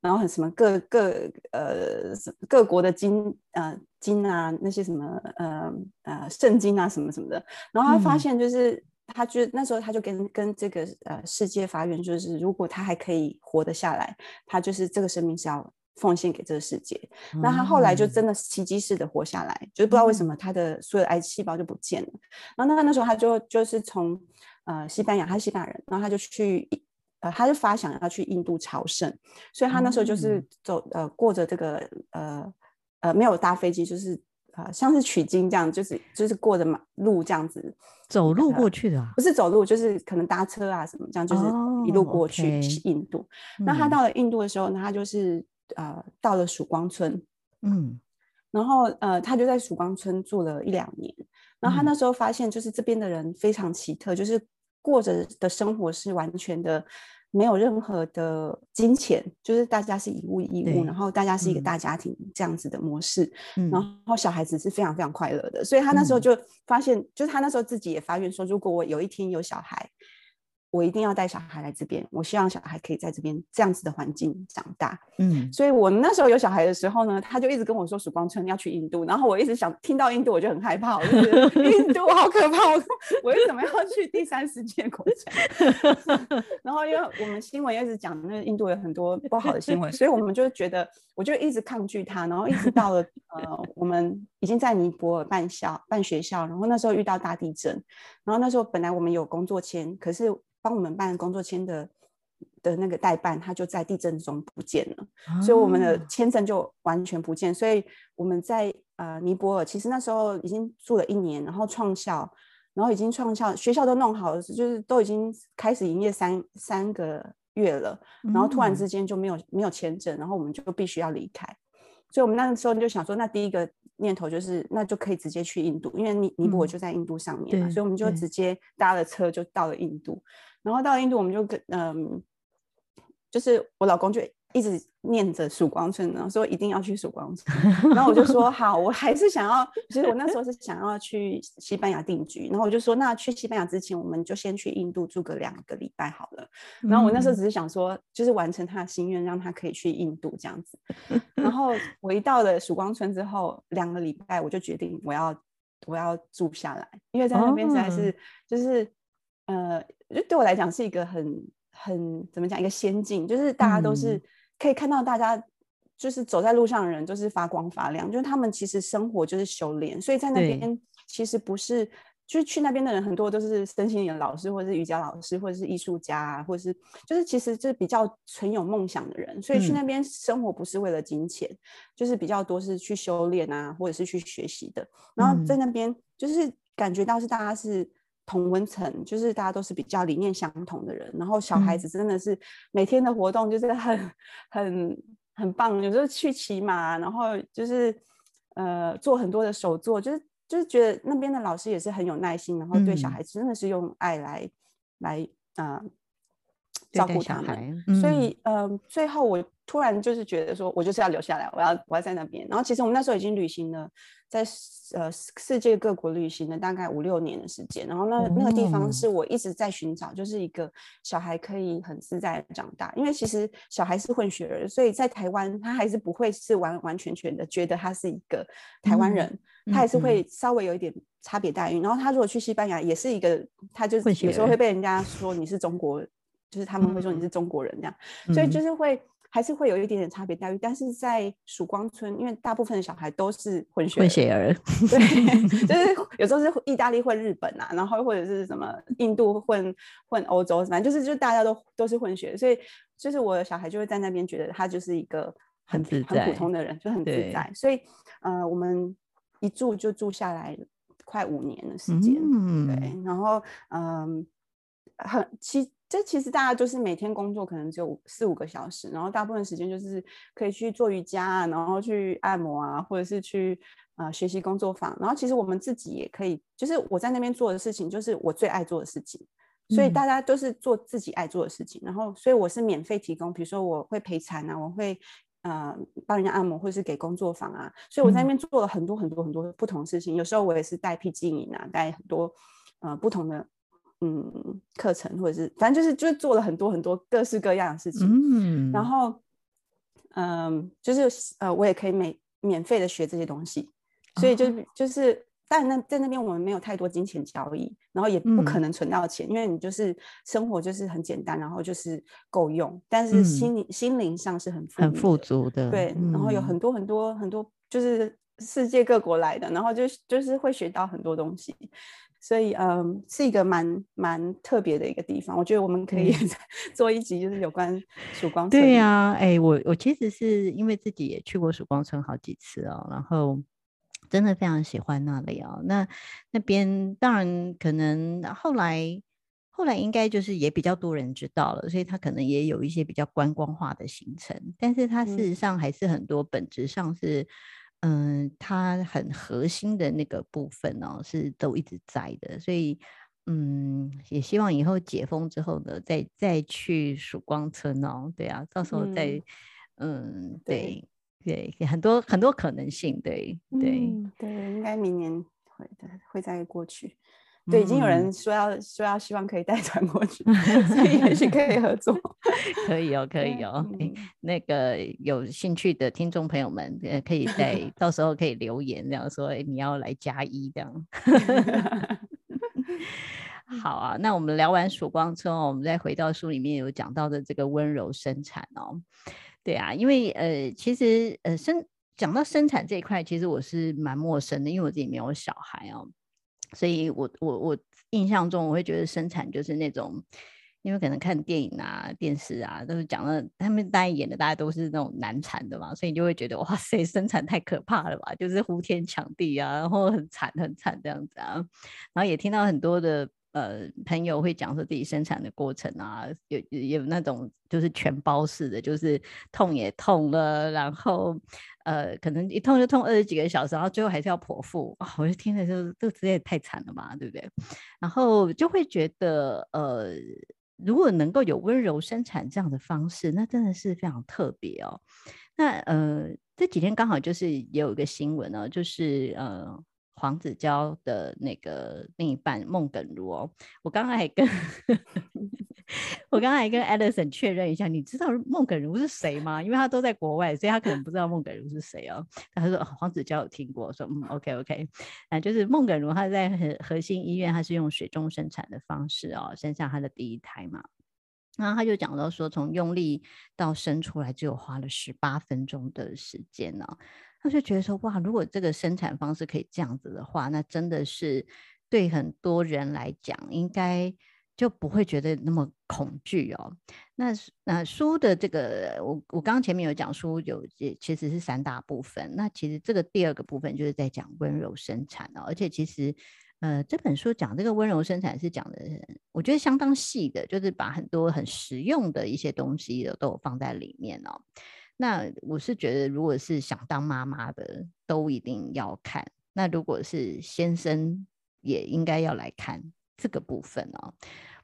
然后很什么各各呃各国的经呃经啊那些什么呃呃圣经啊什么什么的，然后他发现就是、嗯、他就那时候他就跟跟这个呃世界发愿，就是如果他还可以活得下来，他就是这个生命是要。奉献给这个世界，那他后来就真的奇迹似的活下来，嗯、就是不知道为什么他的所有癌细胞就不见了。嗯、然后那那时候他就就是从呃西班牙，他是西班牙人，然后他就去呃他就发想要去印度朝圣，所以他那时候就是走、嗯、呃过着这个呃呃没有搭飞机，就是呃像是取经这样，就是就是过着马路这样子走路过去的、啊呃，不是走路，就是可能搭车啊什么这样，就是一路过去印度。那他到了印度的时候，那他就是。呃，到了曙光村，嗯，然后呃，他就在曙光村住了一两年。然后他那时候发现，就是这边的人非常奇特，嗯、就是过着的生活是完全的没有任何的金钱，就是大家是以物易物，然后大家是一个大家庭这样子的模式。嗯、然后小孩子是非常非常快乐的，所以他那时候就发现，嗯、就是他那时候自己也发愿说，如果我有一天有小孩，我一定要带小孩来这边，我希望小孩可以在这边这样子的环境长大。嗯，所以我那时候有小孩的时候呢，他就一直跟我说曙光村要去印度，然后我一直想听到印度我就很害怕，我就觉得 印度好可怕，我我为什么要去第三世界国家？然后因为我们新闻一直讲那印度有很多不好的新闻，所以我们就觉得我就一直抗拒他，然后一直到了呃，我们已经在尼泊尔办校办学校，然后那时候遇到大地震，然后那时候本来我们有工作签，可是。帮我们办工作签的的那个代办，他就在地震中不见了，哦、所以我们的签证就完全不见。所以我们在呃尼泊尔，其实那时候已经住了一年，然后创校，然后已经创校，学校都弄好了，就是都已经开始营业三三个月了，然后突然之间就没有、嗯、没有签证，然后我们就必须要离开。所以我们那个时候就想说，那第一个念头就是，那就可以直接去印度，因为尼尼泊尔就在印度上面嘛，嗯、所以我们就直接搭了车就到了印度。然后到了印度，我们就跟嗯，就是我老公就一直念着曙光村，然后说一定要去曙光村。然后我就说 好，我还是想要，其实我那时候是想要去西班牙定居。然后我就说，那去西班牙之前，我们就先去印度住个两个礼拜好了。然后我那时候只是想说，就是完成他的心愿，让他可以去印度这样子。然后我一到了曙光村之后，两个礼拜我就决定我要我要住下来，因为在那边实在是就是呃。就对我来讲是一个很很怎么讲一个仙境，就是大家都是可以看到大家就是走在路上的人都是发光发亮，就是他们其实生活就是修炼，所以在那边其实不是就是去那边的人很多都是身心灵老师或者是瑜伽老师或者是艺术家啊，或者是就是其实就是比较存有梦想的人，所以去那边生活不是为了金钱，嗯、就是比较多是去修炼啊，或者是去学习的，然后在那边就是感觉到是大家是。同温层就是大家都是比较理念相同的人，然后小孩子真的是每天的活动就是很、嗯、很很棒，有时候去骑马，然后就是呃做很多的手作，就是就是觉得那边的老师也是很有耐心，然后对小孩子真的是用爱来、嗯、来啊。呃照顾他们，嗯、所以呃，最后我突然就是觉得说，我就是要留下来，我要我要在那边。然后其实我们那时候已经旅行了，在呃世界各国旅行了大概五六年的时间。然后那那个地方是我一直在寻找，就是一个小孩可以很自在的长大。因为其实小孩是混血儿，所以在台湾他还是不会是完完全全的觉得他是一个台湾人，嗯、他还是会稍微有一点差别待遇。然后他如果去西班牙，也是一个，他就是有时候会被人家说你是中国。就是他们会说你是中国人这样，嗯、所以就是会还是会有一点点差别待遇。但是在曙光村，因为大部分的小孩都是混血混血儿，对，就是有时候是意大利混日本啊，然后或者是什么印度混混欧洲，反正就是就大家都都是混血，所以就是我的小孩就会在那边觉得他就是一个很很，很普通的人，就很自在。所以呃，我们一住就住下来快五年的时间，嗯、对，然后嗯、呃，很其。这其实大家就是每天工作可能只有四五个小时，然后大部分时间就是可以去做瑜伽啊，然后去按摩啊，或者是去啊、呃、学习工作坊。然后其实我们自己也可以，就是我在那边做的事情就是我最爱做的事情，所以大家都是做自己爱做的事情。嗯、然后所以我是免费提供，比如说我会陪产啊，我会呃帮人家按摩，或者是给工作坊啊。所以我在那边做了很多很多很多不同的事情。有时候我也是带僻静营啊，带很多呃不同的。嗯，课程或者是反正就是就是做了很多很多各式各样的事情，嗯，然后嗯，就是呃，我也可以免免费的学这些东西，所以就、哦、就是，但那在那边我们没有太多金钱交易，然后也不可能存到钱，嗯、因为你就是生活就是很简单，然后就是够用，但是心灵、嗯、心灵上是很很富足的，对，嗯、然后有很多很多很多就是世界各国来的，然后就就是会学到很多东西。所以，嗯，是一个蛮蛮特别的一个地方。我觉得我们可以 做一集，就是有关曙光村。对呀、啊，哎、欸，我我其实是因为自己也去过曙光村好几次哦，然后真的非常喜欢那里哦。那那边当然可能后来后来应该就是也比较多人知道了，所以它可能也有一些比较观光化的行程，但是它事实上还是很多本质上是。嗯，它很核心的那个部分哦，是都一直在的，所以嗯，也希望以后解封之后呢，再再去曙光村哦，对啊，到时候再嗯，嗯，对。对，对，很多很多可能性，对对、嗯、对，应该明年会会再过去，对，已经有人说要说要希望可以带团过去，所以也许可以合作。可以哦，可以哦。那个有兴趣的听众朋友们，呃，可以在到时候可以留言，这样说，欸、你要来加一这样。好啊，那我们聊完曙光车哦，我们再回到书里面有讲到的这个温柔生产哦。对啊，因为呃，其实呃生讲到生产这一块，其实我是蛮陌生的，因为我自己没有小孩哦，所以我我我印象中我会觉得生产就是那种，因为可能看电影啊、电视啊，都是讲的他们大家演的，大家都是那种难产的嘛，所以你就会觉得哇塞，生产太可怕了吧，就是呼天抢地啊，然后很惨很惨这样子啊，然后也听到很多的。呃，朋友会讲说自己生产的过程啊，有有那种就是全包式的，就是痛也痛了，然后呃，可能一痛就痛二十几个小时，然后最后还是要剖腹，哦，我就听着就这个实在太惨了嘛，对不对？然后就会觉得，呃，如果能够有温柔生产这样的方式，那真的是非常特别哦。那呃，这几天刚好就是也有一个新闻呢，就是呃。黄子佼的那个另一半孟耿如哦，我刚刚还跟 我刚刚还跟 Alison 确认一下，你知道孟耿如是谁吗？因为他都在国外，所以他可能不知道孟耿如是谁哦。他说黄子佼有听过，说嗯 OK OK，啊就是孟耿如他在核核心医院，他是用水中生产的方式哦，生下他的第一胎嘛。然后他就讲到说，从用力到生出来，只有花了十八分钟的时间呢、哦。他就觉得说，哇，如果这个生产方式可以这样子的话，那真的是对很多人来讲，应该就不会觉得那么恐惧哦。那那书的这个，我我刚刚前面有讲书有，其实是三大部分。那其实这个第二个部分就是在讲温柔生产哦，而且其实呃这本书讲这个温柔生产是讲的，我觉得相当细的，就是把很多很实用的一些东西都有放在里面哦。那我是觉得，如果是想当妈妈的，都一定要看。那如果是先生，也应该要来看这个部分哦。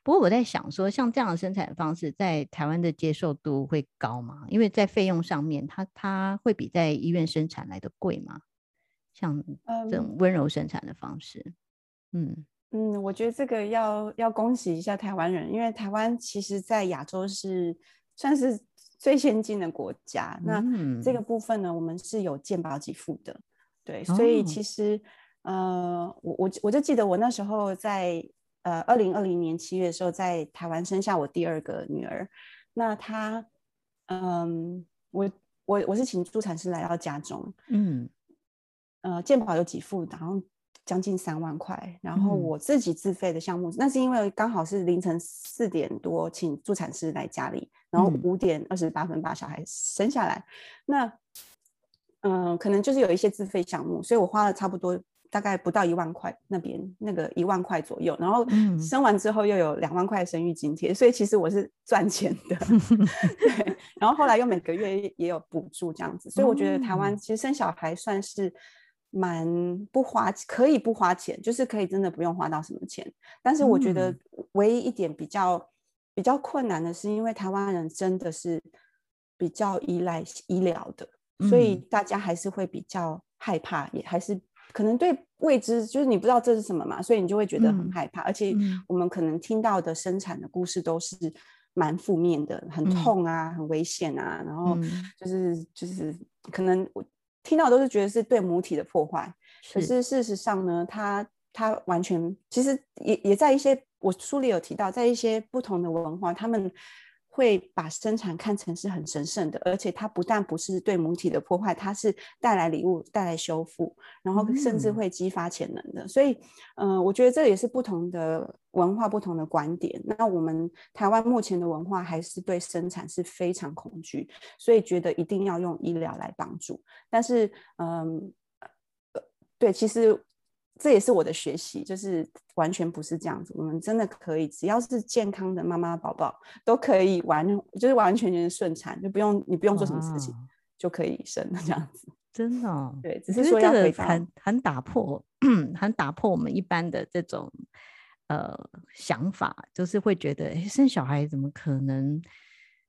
不过我在想说，像这样的生产方式，在台湾的接受度会高吗？因为在费用上面，它它会比在医院生产来的贵吗？像这种温柔生产的方式，嗯嗯，我觉得这个要要恭喜一下台湾人，因为台湾其实在亚洲是算是。最先进的国家，那这个部分呢，我们是有健保给付的，对，所以其实，呃，我我我就记得我那时候在呃二零二零年七月的时候，在台湾生下我第二个女儿，那她，嗯，我我我是请助产师来到家中，嗯，呃，健保有给付，然后。将近三万块，然后我自己自费的项目，那、嗯、是因为刚好是凌晨四点多请助产师来家里，然后五点二十八分把小孩生下来。嗯、那嗯、呃，可能就是有一些自费项目，所以我花了差不多大概不到一万块，那边那个一万块左右。然后生完之后又有两万块生育津贴，所以其实我是赚钱的。对，然后后来又每个月也有补助这样子，所以我觉得台湾其实生小孩算是。蛮不花，可以不花钱，就是可以真的不用花到什么钱。但是我觉得唯一一点比较、嗯、比较困难的是，因为台湾人真的是比较依赖医疗的，嗯、所以大家还是会比较害怕，也还是可能对未知，就是你不知道这是什么嘛，所以你就会觉得很害怕。嗯、而且我们可能听到的生产的故事都是蛮负面的，很痛啊，嗯、很危险啊，然后就是就是可能我。听到都是觉得是对母体的破坏，可是事实上呢，它它完全其实也也在一些我书里有提到，在一些不同的文化，他们。会把生产看成是很神圣的，而且它不但不是对母体的破坏，它是带来礼物、带来修复，然后甚至会激发潜能的。嗯、所以，嗯、呃，我觉得这也是不同的文化、不同的观点。那我们台湾目前的文化还是对生产是非常恐惧，所以觉得一定要用医疗来帮助。但是，嗯，对，其实。这也是我的学习，就是完全不是这样子。我们真的可以，只要是健康的妈妈宝宝，都可以完，就是完完全全顺产，就不用你不用做什么事情，就可以生了这样子。真的、哦，对，只是说要这个很很打破，很打破我们一般的这种呃想法，就是会觉得，哎，生小孩怎么可能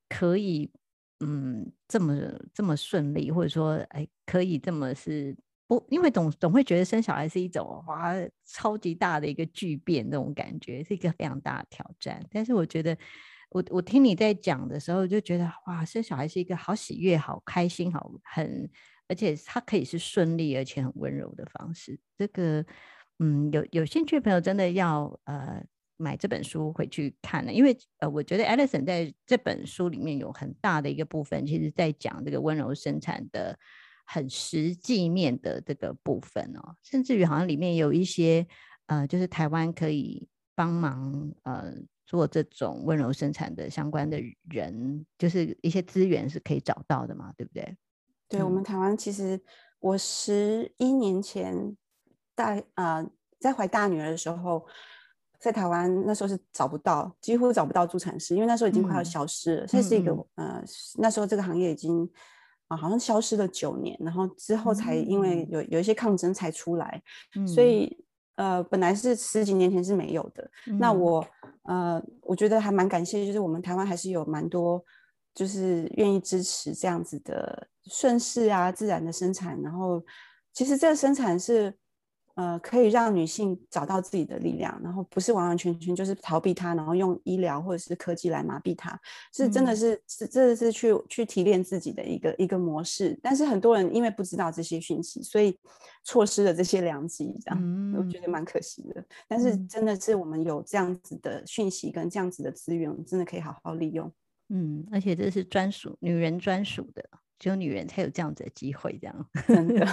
可以嗯这么这么顺利，或者说，哎，可以这么是。不，因为总总会觉得生小孩是一种哇超级大的一个巨变，这种感觉是一个非常大的挑战。但是我觉得，我我听你在讲的时候，就觉得哇，生小孩是一个好喜悦、好开心、好很，而且它可以是顺利而且很温柔的方式。这个，嗯，有有兴趣的朋友真的要呃。买这本书回去看了，因为呃，我觉得 Alison 在这本书里面有很大的一个部分，其实在讲这个温柔生产的很实际面的这个部分哦，甚至于好像里面有一些呃，就是台湾可以帮忙呃做这种温柔生产的相关的人，就是一些资源是可以找到的嘛，对不对？对，嗯、我们台湾其实我十一年前大啊、呃、在怀大女儿的时候。在台湾那时候是找不到，几乎找不到助产师，因为那时候已经快要消失了。这、嗯、是一个呃，那时候这个行业已经好像消失了九年，然后之后才因为有有一些抗争才出来。嗯、所以呃，本来是十几年前是没有的。嗯、那我呃，我觉得还蛮感谢，就是我们台湾还是有蛮多，就是愿意支持这样子的顺势啊，自然的生产。然后其实这个生产是。呃，可以让女性找到自己的力量，然后不是完完全全就是逃避它，然后用医疗或者是科技来麻痹它，是真的是、嗯、是这是去去提炼自己的一个一个模式。但是很多人因为不知道这些讯息，所以错失了这些良机，这样、嗯、我觉得蛮可惜的。但是真的是我们有这样子的讯息跟这样子的资源，我们真的可以好好利用。嗯，而且这是专属女人专属的。只有女人才有这样子的机会，这样真的。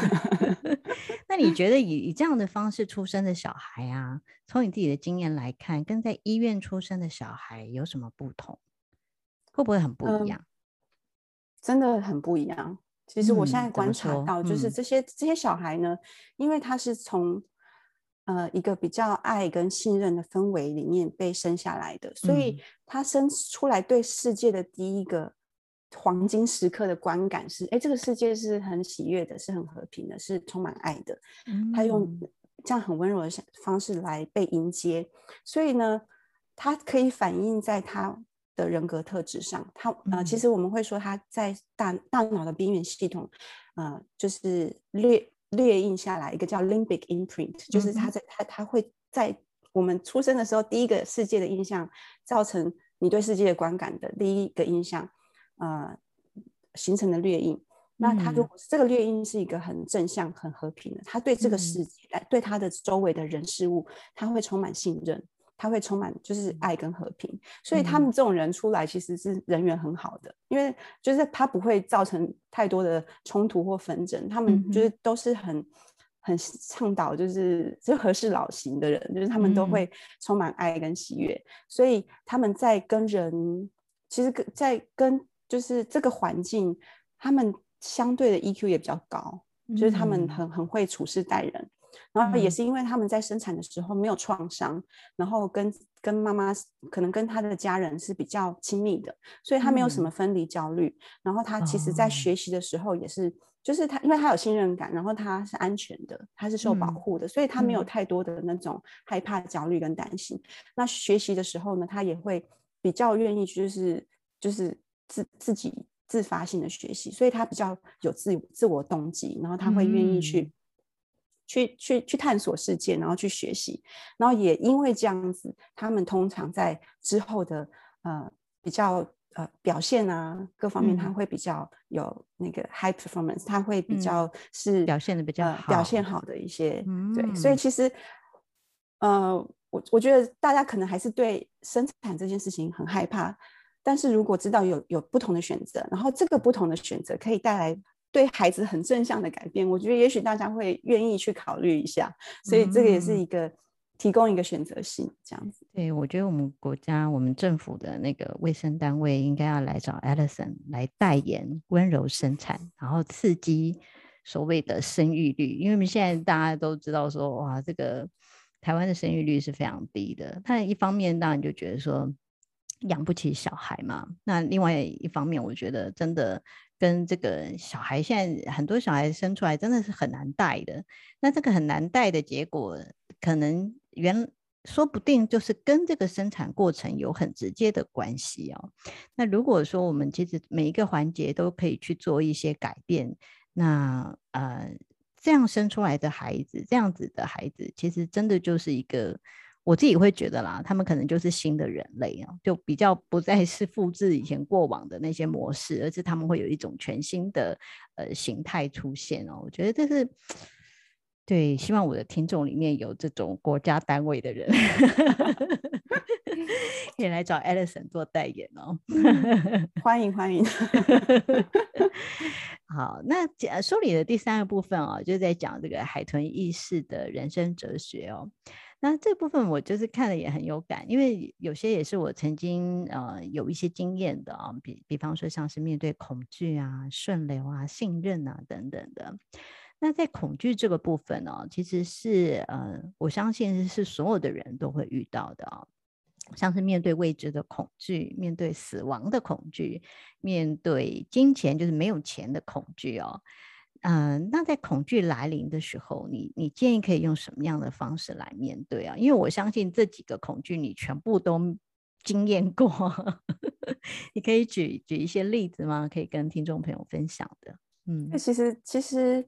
那你觉得以以这样的方式出生的小孩啊，从你自己的经验来看，跟在医院出生的小孩有什么不同？会不会很不一样？嗯，真的很不一样。其实我现在观察到，就是这些、嗯、这些小孩呢，因为他是从呃一个比较爱跟信任的氛围里面被生下来的，所以他生出来对世界的第一个。黄金时刻的观感是，哎，这个世界是很喜悦的，是很和平的，是充满爱的。他用这样很温柔的方式来被迎接，所以呢，他可以反映在他的人格特质上。他呃，其实我们会说他在大大脑的边缘系统，呃，就是列列印下来一个叫 limbic imprint，就是他在他他会在我们出生的时候第一个世界的印象，造成你对世界的观感的第一个印象。呃，形成的掠印，那他如果这个掠印是一个很正向、很和平的，他对这个世界、嗯、对他的周围的人事物，他会充满信任，他会充满就是爱跟和平。所以他们这种人出来其实是人缘很好的，因为就是他不会造成太多的冲突或纷争。他们就是都是很很倡导就是就和事老型的人，就是他们都会充满爱跟喜悦。所以他们在跟人，其实跟在跟就是这个环境，他们相对的 EQ 也比较高，嗯、就是他们很很会处事待人，然后也是因为他们在生产的时候没有创伤，嗯、然后跟跟妈妈可能跟他的家人是比较亲密的，所以他没有什么分离焦虑。嗯、然后他其实在学习的时候也是，哦、就是他因为他有信任感，然后他是安全的，他是受保护的，嗯、所以他没有太多的那种害怕、焦虑跟担心。嗯、那学习的时候呢，他也会比较愿意就是就是。自自己自发性的学习，所以他比较有自自我动机，然后他会愿意去、嗯、去去去探索世界，然后去学习，然后也因为这样子，他们通常在之后的呃比较呃表现啊各方面，他会比较有那个 high performance，、嗯、他会比较是、嗯、表现的比较好、呃、表现好的一些，嗯、对，所以其实呃我我觉得大家可能还是对生产这件事情很害怕。但是如果知道有有不同的选择，然后这个不同的选择可以带来对孩子很正向的改变，我觉得也许大家会愿意去考虑一下。所以这个也是一个提供一个选择性这样子。对，我觉得我们国家我们政府的那个卫生单位应该要来找 Alison 来代言温柔生产，然后刺激所谓的生育率，因为我们现在大家都知道说，哇，这个台湾的生育率是非常低的。但一方面当然就觉得说。养不起小孩嘛？那另外一方面，我觉得真的跟这个小孩，现在很多小孩生出来真的是很难带的。那这个很难带的结果，可能原说不定就是跟这个生产过程有很直接的关系哦。那如果说我们其实每一个环节都可以去做一些改变，那呃，这样生出来的孩子，这样子的孩子，其实真的就是一个。我自己会觉得啦，他们可能就是新的人类啊，就比较不再是复制以前过往的那些模式，而是他们会有一种全新的呃形态出现哦。我觉得这是对，希望我的听众里面有这种国家单位的人，可以来找 Alison 做代言哦。欢迎欢迎。好，那讲书里的第三个部分哦，就在讲这个海豚意识的人生哲学哦。那这部分我就是看了也很有感，因为有些也是我曾经呃有一些经验的啊，比比方说像是面对恐惧啊、顺流啊、信任啊等等的。那在恐惧这个部分呢、其实是呃我相信是所有的人都会遇到的啊、像是面对未知的恐惧、面对死亡的恐惧、面对金钱就是没有钱的恐惧哦。嗯、呃，那在恐惧来临的时候，你你建议可以用什么样的方式来面对啊？因为我相信这几个恐惧你全部都 经验过，你可以举举一些例子吗？可以跟听众朋友分享的。嗯，其实其实，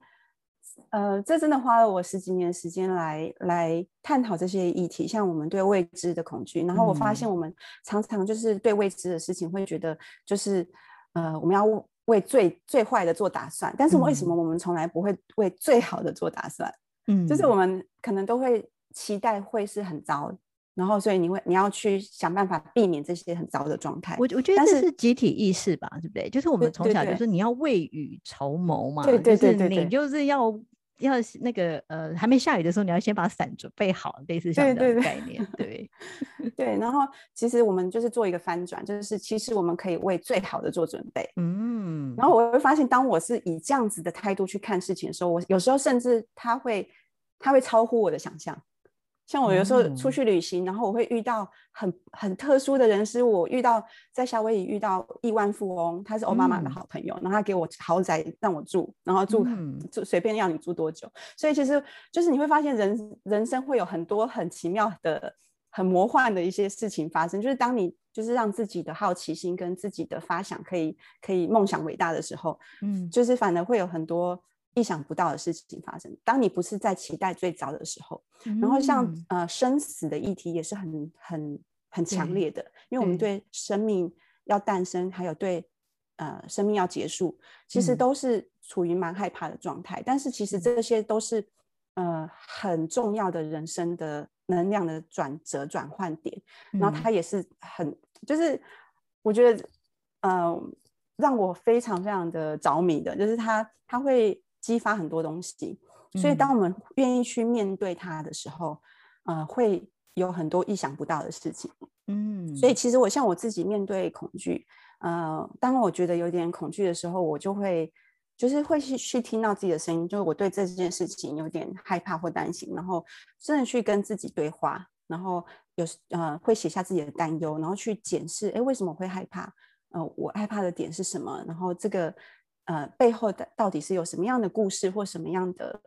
呃，这真的花了我十几年时间来来探讨这些议题，像我们对未知的恐惧，然后我发现我们常常就是对未知的事情会觉得就是呃，我们要。为最最坏的做打算，但是为什么我们从来不会为最好的做打算？嗯，就是我们可能都会期待会是很糟，然后所以你会你要去想办法避免这些很糟的状态。我我觉得这是集体意识吧，对不对？就是我们从小就是你要未雨绸缪嘛，对对对，对，就是你就是要。要那个呃，还没下雨的时候，你要先把伞准备好，类似像这样的概念，对对对，对。然后其实我们就是做一个翻转，就是其实我们可以为最好的做准备。嗯。然后我会发现，当我是以这样子的态度去看事情的时候，我有时候甚至他会他会超乎我的想象。像我有时候出去旅行，嗯、然后我会遇到很很特殊的人是。我遇到在夏威夷遇到亿万富翁，他是欧妈妈的好朋友，嗯、然后他给我豪宅让我住，然后住、嗯、住随便要你住多久。所以其实就是你会发现人人生会有很多很奇妙的、很魔幻的一些事情发生。就是当你就是让自己的好奇心跟自己的发想可以可以梦想伟大的时候，嗯，就是反而会有很多。意想不到的事情发生。当你不是在期待最早的时候，嗯、然后像呃生死的议题也是很很很强烈的，因为我们对生命要诞生，还有对呃生命要结束，其实都是处于蛮害怕的状态。嗯、但是其实这些都是呃很重要的人生的能量的转折转换点，然后它也是很就是我觉得呃让我非常非常的着迷的，就是他他会。激发很多东西，所以当我们愿意去面对它的时候，嗯、呃，会有很多意想不到的事情。嗯，所以其实我像我自己面对恐惧，呃，当我觉得有点恐惧的时候，我就会就是会去去听到自己的声音，就是我对这件事情有点害怕或担心，然后真的去跟自己对话，然后有呃会写下自己的担忧，然后去检视，哎，为什么会害怕？呃，我害怕的点是什么？然后这个。呃，背后的到底是有什么样的故事或什么样的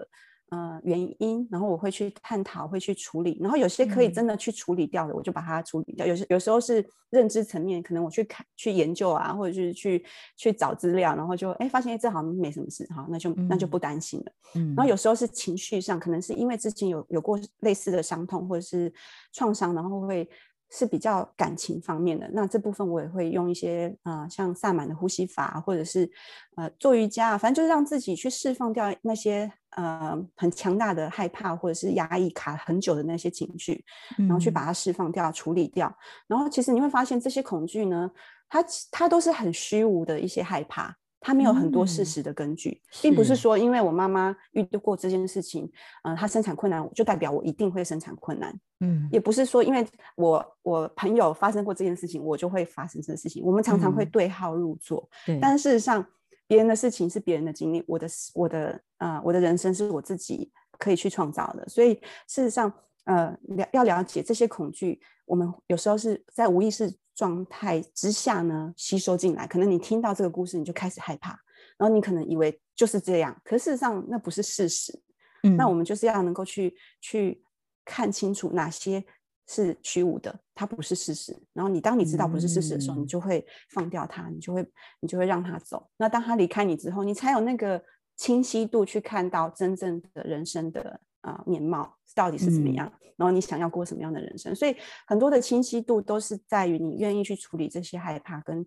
呃原因？然后我会去探讨，会去处理。然后有些可以真的去处理掉的，嗯、我就把它处理掉。有时有时候是认知层面，可能我去看、去研究啊，或者是去去找资料，然后就哎发现这好像没什么事哈，那就那就不担心了。嗯。然后有时候是情绪上，可能是因为之前有有过类似的伤痛或者是创伤，然后会。是比较感情方面的，那这部分我也会用一些呃，像萨满的呼吸法，或者是呃做瑜伽，反正就是让自己去释放掉那些呃很强大的害怕或者是压抑卡很久的那些情绪，然后去把它释放掉、嗯、处理掉。然后其实你会发现这些恐惧呢，它它都是很虚无的一些害怕。他没有很多事实的根据，嗯、并不是说因为我妈妈遇到过这件事情，嗯、呃，她生产困难就代表我一定会生产困难，嗯，也不是说因为我我朋友发生过这件事情，我就会发生这件事情。我们常常会对号入座，嗯，但事实上别人的事情是别人的经历，我的我的呃我的人生是我自己可以去创造的，所以事实上呃了要了解这些恐惧，我们有时候是在无意识。状态之下呢，吸收进来，可能你听到这个故事，你就开始害怕，然后你可能以为就是这样，可事实上那不是事实。嗯，那我们就是要能够去去看清楚哪些是虚无的，它不是事实。然后你当你知道不是事实的时候，嗯，你就会放掉它，你就会你就会让它走。那当它离开你之后，你才有那个清晰度去看到真正的人生的啊、呃、面貌到底是怎么样，嗯、然后你想要过什么样的人生，所以很多的清晰度都是在于你愿意去处理这些害怕跟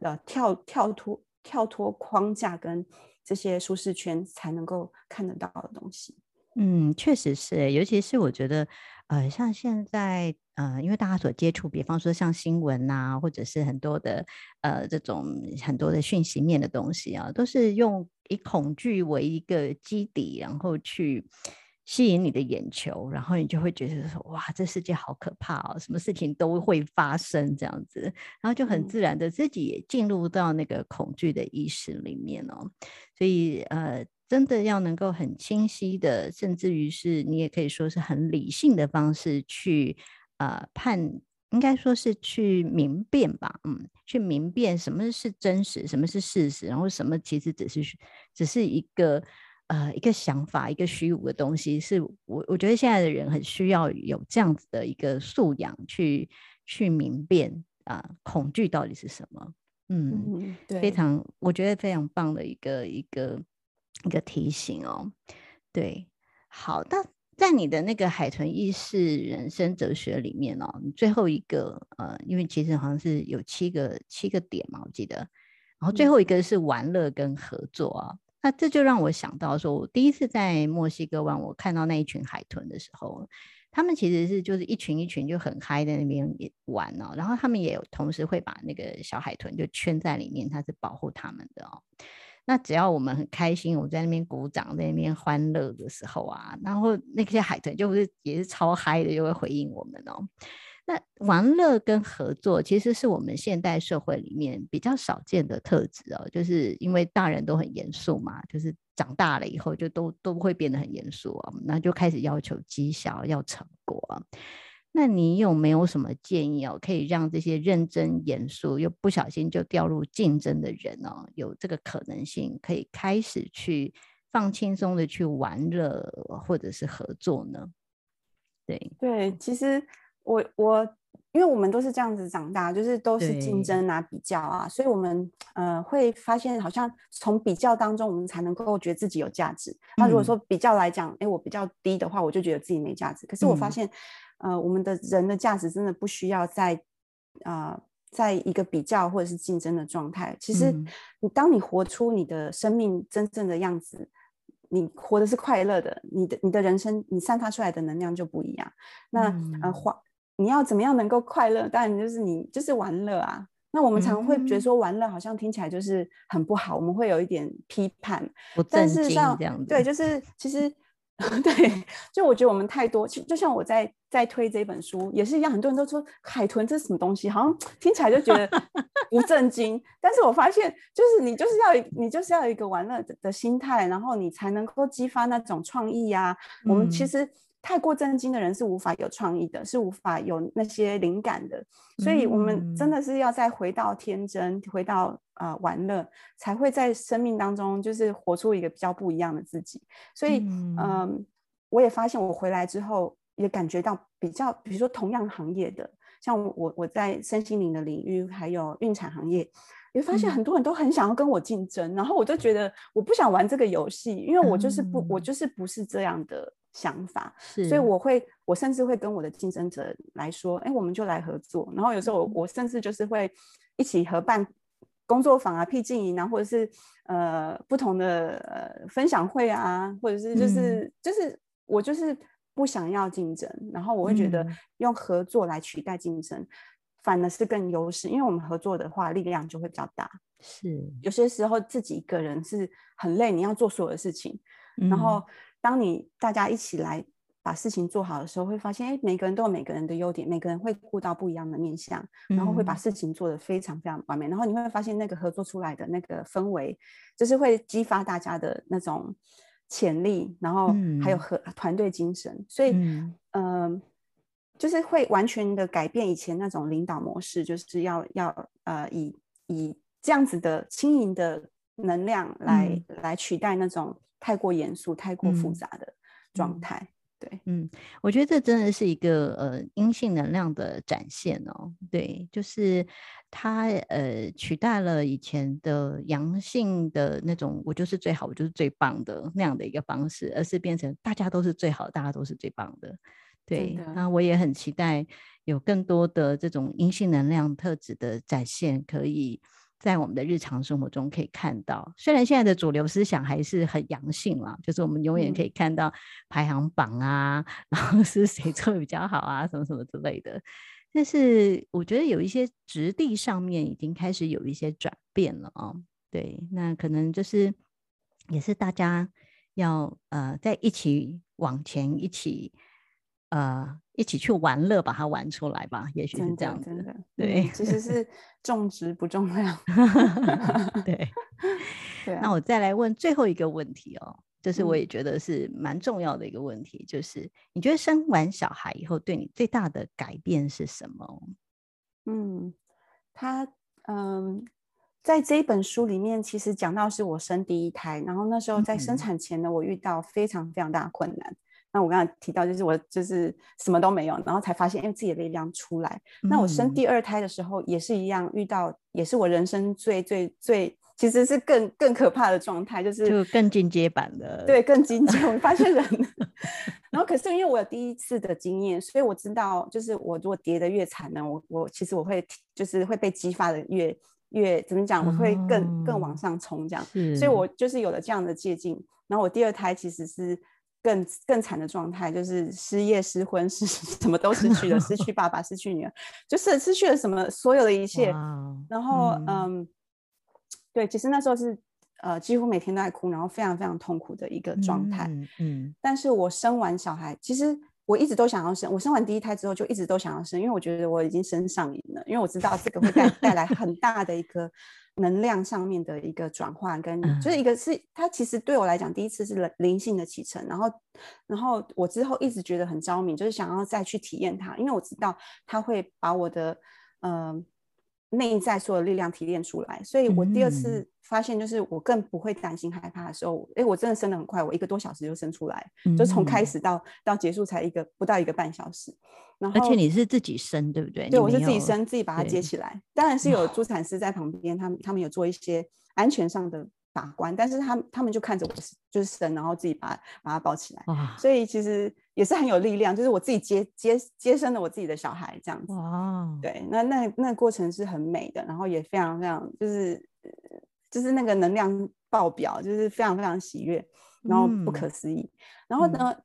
呃跳跳脱跳脱框架跟这些舒适圈才能够看得到的东西。嗯，确实是，尤其是我觉得，呃，像现在，呃，因为大家所接触，比方说像新闻呐、啊，或者是很多的，呃，这种很多的讯息面的东西啊，都是用以恐惧为一个基底，然后去吸引你的眼球，然后你就会觉得说，哇，这世界好可怕哦，什么事情都会发生这样子，然后就很自然的自己也进入到那个恐惧的意识里面哦，所以，呃。真的要能够很清晰的，甚至于是你也可以说是很理性的方式去呃判，应该说是去明辨吧，嗯，去明辨什么是真实，什么是事实，然后什么其实只是只是一个呃一个想法，一个虚无的东西。是我我觉得现在的人很需要有这样子的一个素养去去明辨啊、呃，恐惧到底是什么？嗯，嗯对，非常我觉得非常棒的一个一个。一个提醒哦，对，好，那在你的那个海豚意识人生哲学里面哦，你最后一个呃，因为其实好像是有七个七个点嘛，我记得，然后最后一个是玩乐跟合作啊，嗯、那这就让我想到说，我第一次在墨西哥湾，我看到那一群海豚的时候，他们其实是就是一群一群就很嗨在那边玩哦，然后他们也有同时会把那个小海豚就圈在里面，它是保护他们的哦。那只要我们很开心，我在那边鼓掌，在那边欢乐的时候啊，然后那些海豚就是也是超嗨的，就会回应我们哦。那玩乐跟合作其实是我们现代社会里面比较少见的特质哦，就是因为大人都很严肃嘛，就是长大了以后就都都会变得很严肃啊，那就开始要求绩效，要成果。那你有没有什么建议哦，可以让这些认真严肃又不小心就掉入竞争的人哦，有这个可能性可以开始去放轻松的去玩乐或者是合作呢？对对，其实我我因为我们都是这样子长大，就是都是竞争啊、比较啊，所以我们呃会发现好像从比较当中，我们才能够觉得自己有价值。嗯、那如果说比较来讲，哎，我比较低的话，我就觉得自己没价值。可是我发现。嗯呃，我们的人的价值真的不需要在啊、呃，在一个比较或者是竞争的状态。其实，你当你活出你的生命真正的样子，你活的是快乐的，你的你的人生，你散发出来的能量就不一样。那、嗯、呃，花你要怎么样能够快乐？当然就是你就是玩乐啊。那我们常常会觉得说玩乐好像听起来就是很不好，我们会有一点批判。但事实上，对，就是其实。对，就我觉得我们太多，就就像我在在推这本书也是一样，很多人都说海豚这是什么东西，好像听起来就觉得 不正经。但是我发现，就是你就是要你就是要有一个玩乐的的心态，然后你才能够激发那种创意呀、啊。嗯、我们其实。太过震惊的人是无法有创意的，是无法有那些灵感的。所以，我们真的是要再回到天真，嗯、回到啊、呃、玩乐，才会在生命当中就是活出一个比较不一样的自己。所以，嗯、呃，我也发现我回来之后，也感觉到比较，比如说同样行业的，像我我在身心灵的领域，还有孕产行业，也发现很多人都很想要跟我竞争，嗯、然后我就觉得我不想玩这个游戏，因为我就是不，嗯、我就是不是这样的。想法，是所以我会，我甚至会跟我的竞争者来说，哎，我们就来合作。然后有时候我，我甚至就是会一起合办工作坊啊、僻静营啊，或者是呃不同的呃分享会啊，或者是就是、嗯、就是我就是不想要竞争，然后我会觉得用合作来取代竞争，嗯、反而是更优势，因为我们合作的话力量就会比较大。是。有些时候自己一个人是很累，你要做所有的事情，嗯、然后。当你大家一起来把事情做好的时候，会发现，哎，每个人都有每个人的优点，每个人会顾到不一样的面向，然后会把事情做得非常非常完美。嗯、然后你会发现，那个合作出来的那个氛围，就是会激发大家的那种潜力，然后还有和团队精神。所以，嗯、呃，就是会完全的改变以前那种领导模式，就是要要呃以以这样子的轻盈的能量来、嗯、来取代那种。太过严肃、太过复杂的状态。对，嗯，我觉得这真的是一个呃阴性能量的展现哦。对，就是它呃取代了以前的阳性的那种“我就是最好，我就是最棒的”那样的一个方式，而是变成大家都是最好，大家都是最棒的。对，那我也很期待有更多的这种阴性能量特质的展现，可以。在我们的日常生活中可以看到，虽然现在的主流思想还是很阳性啦，就是我们永远可以看到排行榜啊，嗯、然后是谁做的比较好啊，什么什么之类的。但是我觉得有一些质地上面已经开始有一些转变了啊。对，那可能就是也是大家要呃在一起往前一起。呃，一起去玩乐，把它玩出来吧，也许是这样子。真的，对，嗯、其实是 重质不重量。对，对、啊。那我再来问最后一个问题哦，就是我也觉得是蛮重要的一个问题，嗯、就是你觉得生完小孩以后对你最大的改变是什么？嗯，他嗯，在这一本书里面，其实讲到是我生第一胎，然后那时候在生产前呢，嗯、我遇到非常非常大的困难。那我刚才提到，就是我就是什么都没有，然后才发现，因为自己的力量出来。嗯、那我生第二胎的时候也是一样，遇到也是我人生最最最，其实是更更可怕的状态，就是就更进阶版的，对，更进阶。我发现人 然后可是因为我有第一次的经验，所以我知道，就是我如果跌得越惨呢，我我其实我会就是会被激发的越越怎么讲，我会更、嗯、更往上冲这样。所以我就是有了这样的借鉴。然后我第二胎其实是。更更惨的状态就是失业、失婚，失 什么都失去了，失去 爸爸，失去女儿，就是失去了什么所有的一切。然后，嗯，嗯，对，其实那时候是呃，几乎每天都在哭，然后非常非常痛苦的一个状态。嗯，嗯，但是我生完小孩，其实我一直都想要生。我生完第一胎之后，就一直都想要生，因为我觉得我已经生上瘾了，因为我知道这个会带带来很大的一个。能量上面的一个转换，跟就是一个是它其实对我来讲，第一次是灵性的启程，然后，然后我之后一直觉得很着迷，就是想要再去体验它，因为我知道它会把我的呃内在所有的力量提炼出来，所以我第二次发现，就是我更不会担心害怕的时候，哎，我真的生的很快，我一个多小时就生出来，就从开始到到结束才一个不到一个半小时。然后，而且你是自己生，对不对？对，我是自己生，自己把它接起来。当然是有助产师在旁边，他们他们有做一些安全上的把关，但是他们他们就看着我就是生，然后自己把把它抱起来。哇！所以其实也是很有力量，就是我自己接接接生了我自己的小孩这样子。哇！对，那那那过程是很美的，然后也非常非常就是就是那个能量爆表，就是非常非常喜悦，然后不可思议。嗯、然后呢？嗯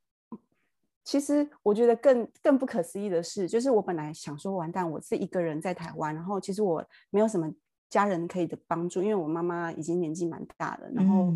其实我觉得更更不可思议的是，就是我本来想说完蛋，我是一个人在台湾，然后其实我没有什么家人可以的帮助，因为我妈妈已经年纪蛮大了，然后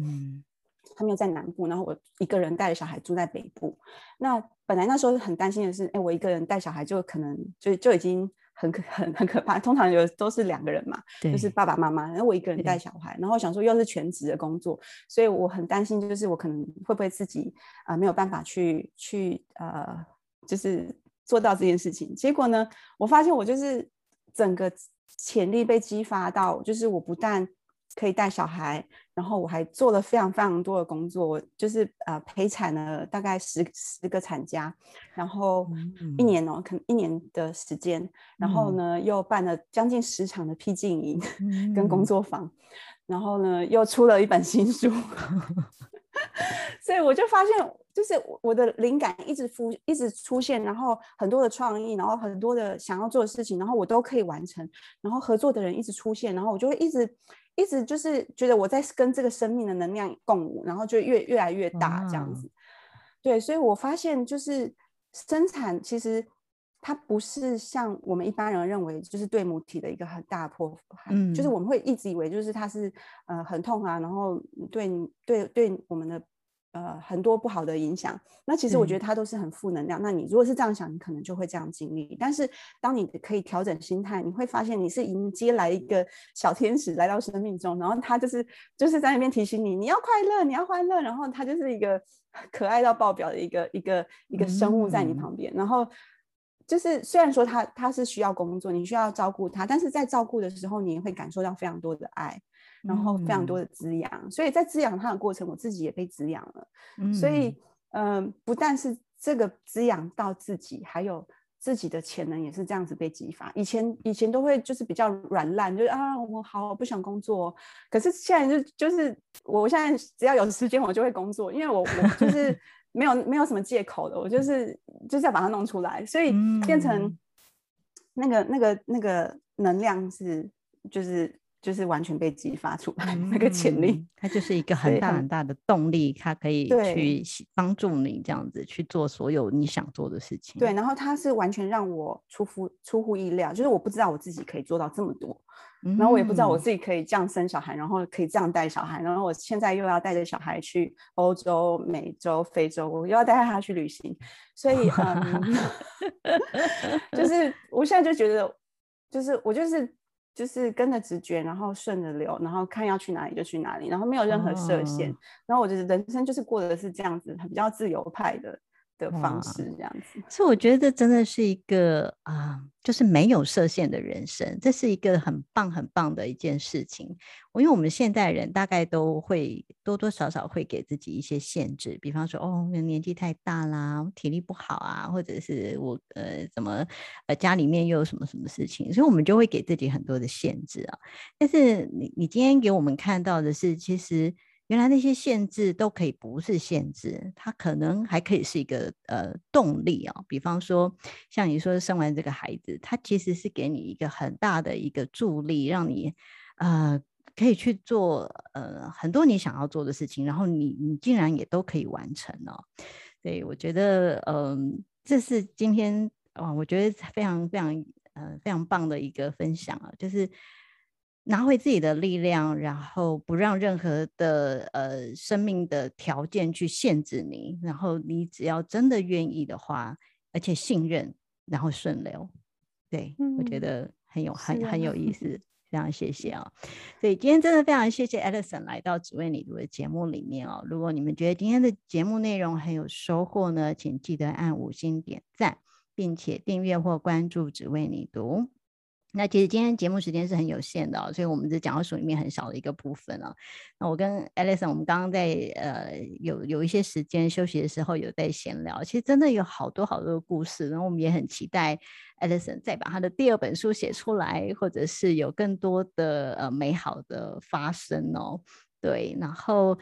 她没有在南部，然后我一个人带着小孩住在北部。那本来那时候很担心的是，哎，我一个人带小孩就可能就就已经。很可很很可怕，通常有都是两个人嘛，对就是爸爸妈妈，然后我一个人带小孩，然后想说又是全职的工作，所以我很担心，就是我可能会不会自己啊、呃、没有办法去去呃，就是做到这件事情。结果呢，我发现我就是整个潜力被激发到，就是我不但可以带小孩。然后我还做了非常非常多的工作，我就是呃陪产了大概十十个产家，然后一年哦，可能一年的时间，然后呢又办了将近十场的僻静营 跟工作坊，然后呢又出了一本新书，所以我就发现，就是我的灵感一直浮一直出现，然后很多的创意，然后很多的想要做的事情，然后我都可以完成，然后合作的人一直出现，然后我就会一直。一直就是觉得我在跟这个生命的能量共舞，然后就越越来越大这样子。对，所以我发现就是生产其实它不是像我们一般人认为，就是对母体的一个很大的破坏，嗯，就是我们会一直以为就是它是呃很痛啊，然后对对对我们的。呃，很多不好的影响。那其实我觉得它都是很负能量。嗯、那你如果是这样想，你可能就会这样经历。但是当你可以调整心态，你会发现你是迎接来一个小天使来到生命中，然后他就是就是在那边提醒你，你要快乐，你要欢乐。然后他就是一个 可爱到爆表的一个一个一个生物在你旁边。嗯、然后就是虽然说他他是需要工作，你需要照顾他，但是在照顾的时候，你会感受到非常多的爱。然后非常多的滋养，嗯、所以在滋养他的过程，我自己也被滋养了。嗯、所以，嗯、呃，不但是这个滋养到自己，还有自己的潜能也是这样子被激发。以前以前都会就是比较软烂，就是啊我好我不想工作，可是现在就就是我现在只要有时间我就会工作，因为我我就是没有没有什么借口的，我就是就是要把它弄出来，所以变成那个那个那个能量是就是。就是完全被激发出来那个潜力，嗯，它就是一个 很大很大的动力，它可以去帮助你这样子去做所有你想做的事情。对，然后它是完全让我出乎出乎意料，就是我不知道我自己可以做到这么多，嗯，然后我也不知道我自己可以这样生小孩，然后可以这样带小孩，然后我现在又要带着小孩去欧洲、美洲、非洲，我又要带他去旅行，所以嗯 就是我现在就觉得，就是我就是。就是跟着直觉，然后顺着流，然后看要去哪里就去哪里，然后没有任何设限。哦、然后我觉得人生就是过的是这样子，比较自由派的的方式，这样子。所以我觉得这真的是一个啊、呃，就是没有设限的人生，这是一个很棒很棒的一件事情。因为我们现代人大概都会多多少少会给自己一些限制，比方说哦，年纪太大啦，体力不好啊，或者是我呃怎么呃家里面又有什么什么事情，所以我们就会给自己很多的限制啊。但是你你今天给我们看到的是，其实原来那些限制都可以不是限制，它可能还可以是一个呃动力啊。比方说像你说生完这个孩子，它其实是给你一个很大的一个助力，让你呃。可以去做呃很多你想要做的事情，然后你你竟然也都可以完成哦。对，我觉得嗯、呃，这是今天哇，我觉得非常非常呃非常棒的一个分享啊，就是拿回自己的力量，然后不让任何的呃生命的条件去限制你，然后你只要真的愿意的话，而且信任，然后顺流。对、嗯、我觉得很有很很有意思。非常谢谢哦，所以今天真的非常谢谢 Alison 来到只为你读的节目里面哦。如果你们觉得今天的节目内容很有收获呢，请记得按五星点赞，并且订阅或关注只为你读。那其实今天节目时间是很有限的，所以我们只讲到书里面很少的一个部分哦。那我跟 Alison 我们刚刚在呃有有一些时间休息的时候有在闲聊，其实真的有好多好多的故事，然后我们也很期待 Alison 再把他的第二本书写出来，或者是有更多的呃美好的发生哦。对，然后。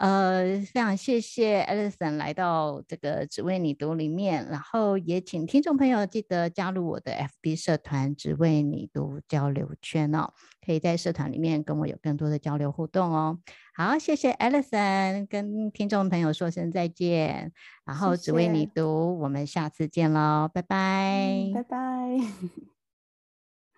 呃，非常谢谢 Alison 来到这个只为你读里面，然后也请听众朋友记得加入我的 FB 社团只为你读交流圈哦，可以在社团里面跟我有更多的交流互动哦。好，谢谢 Alison，跟听众朋友说声再见，然后只为你读，谢谢，我们下次见喽，拜拜，嗯，拜拜。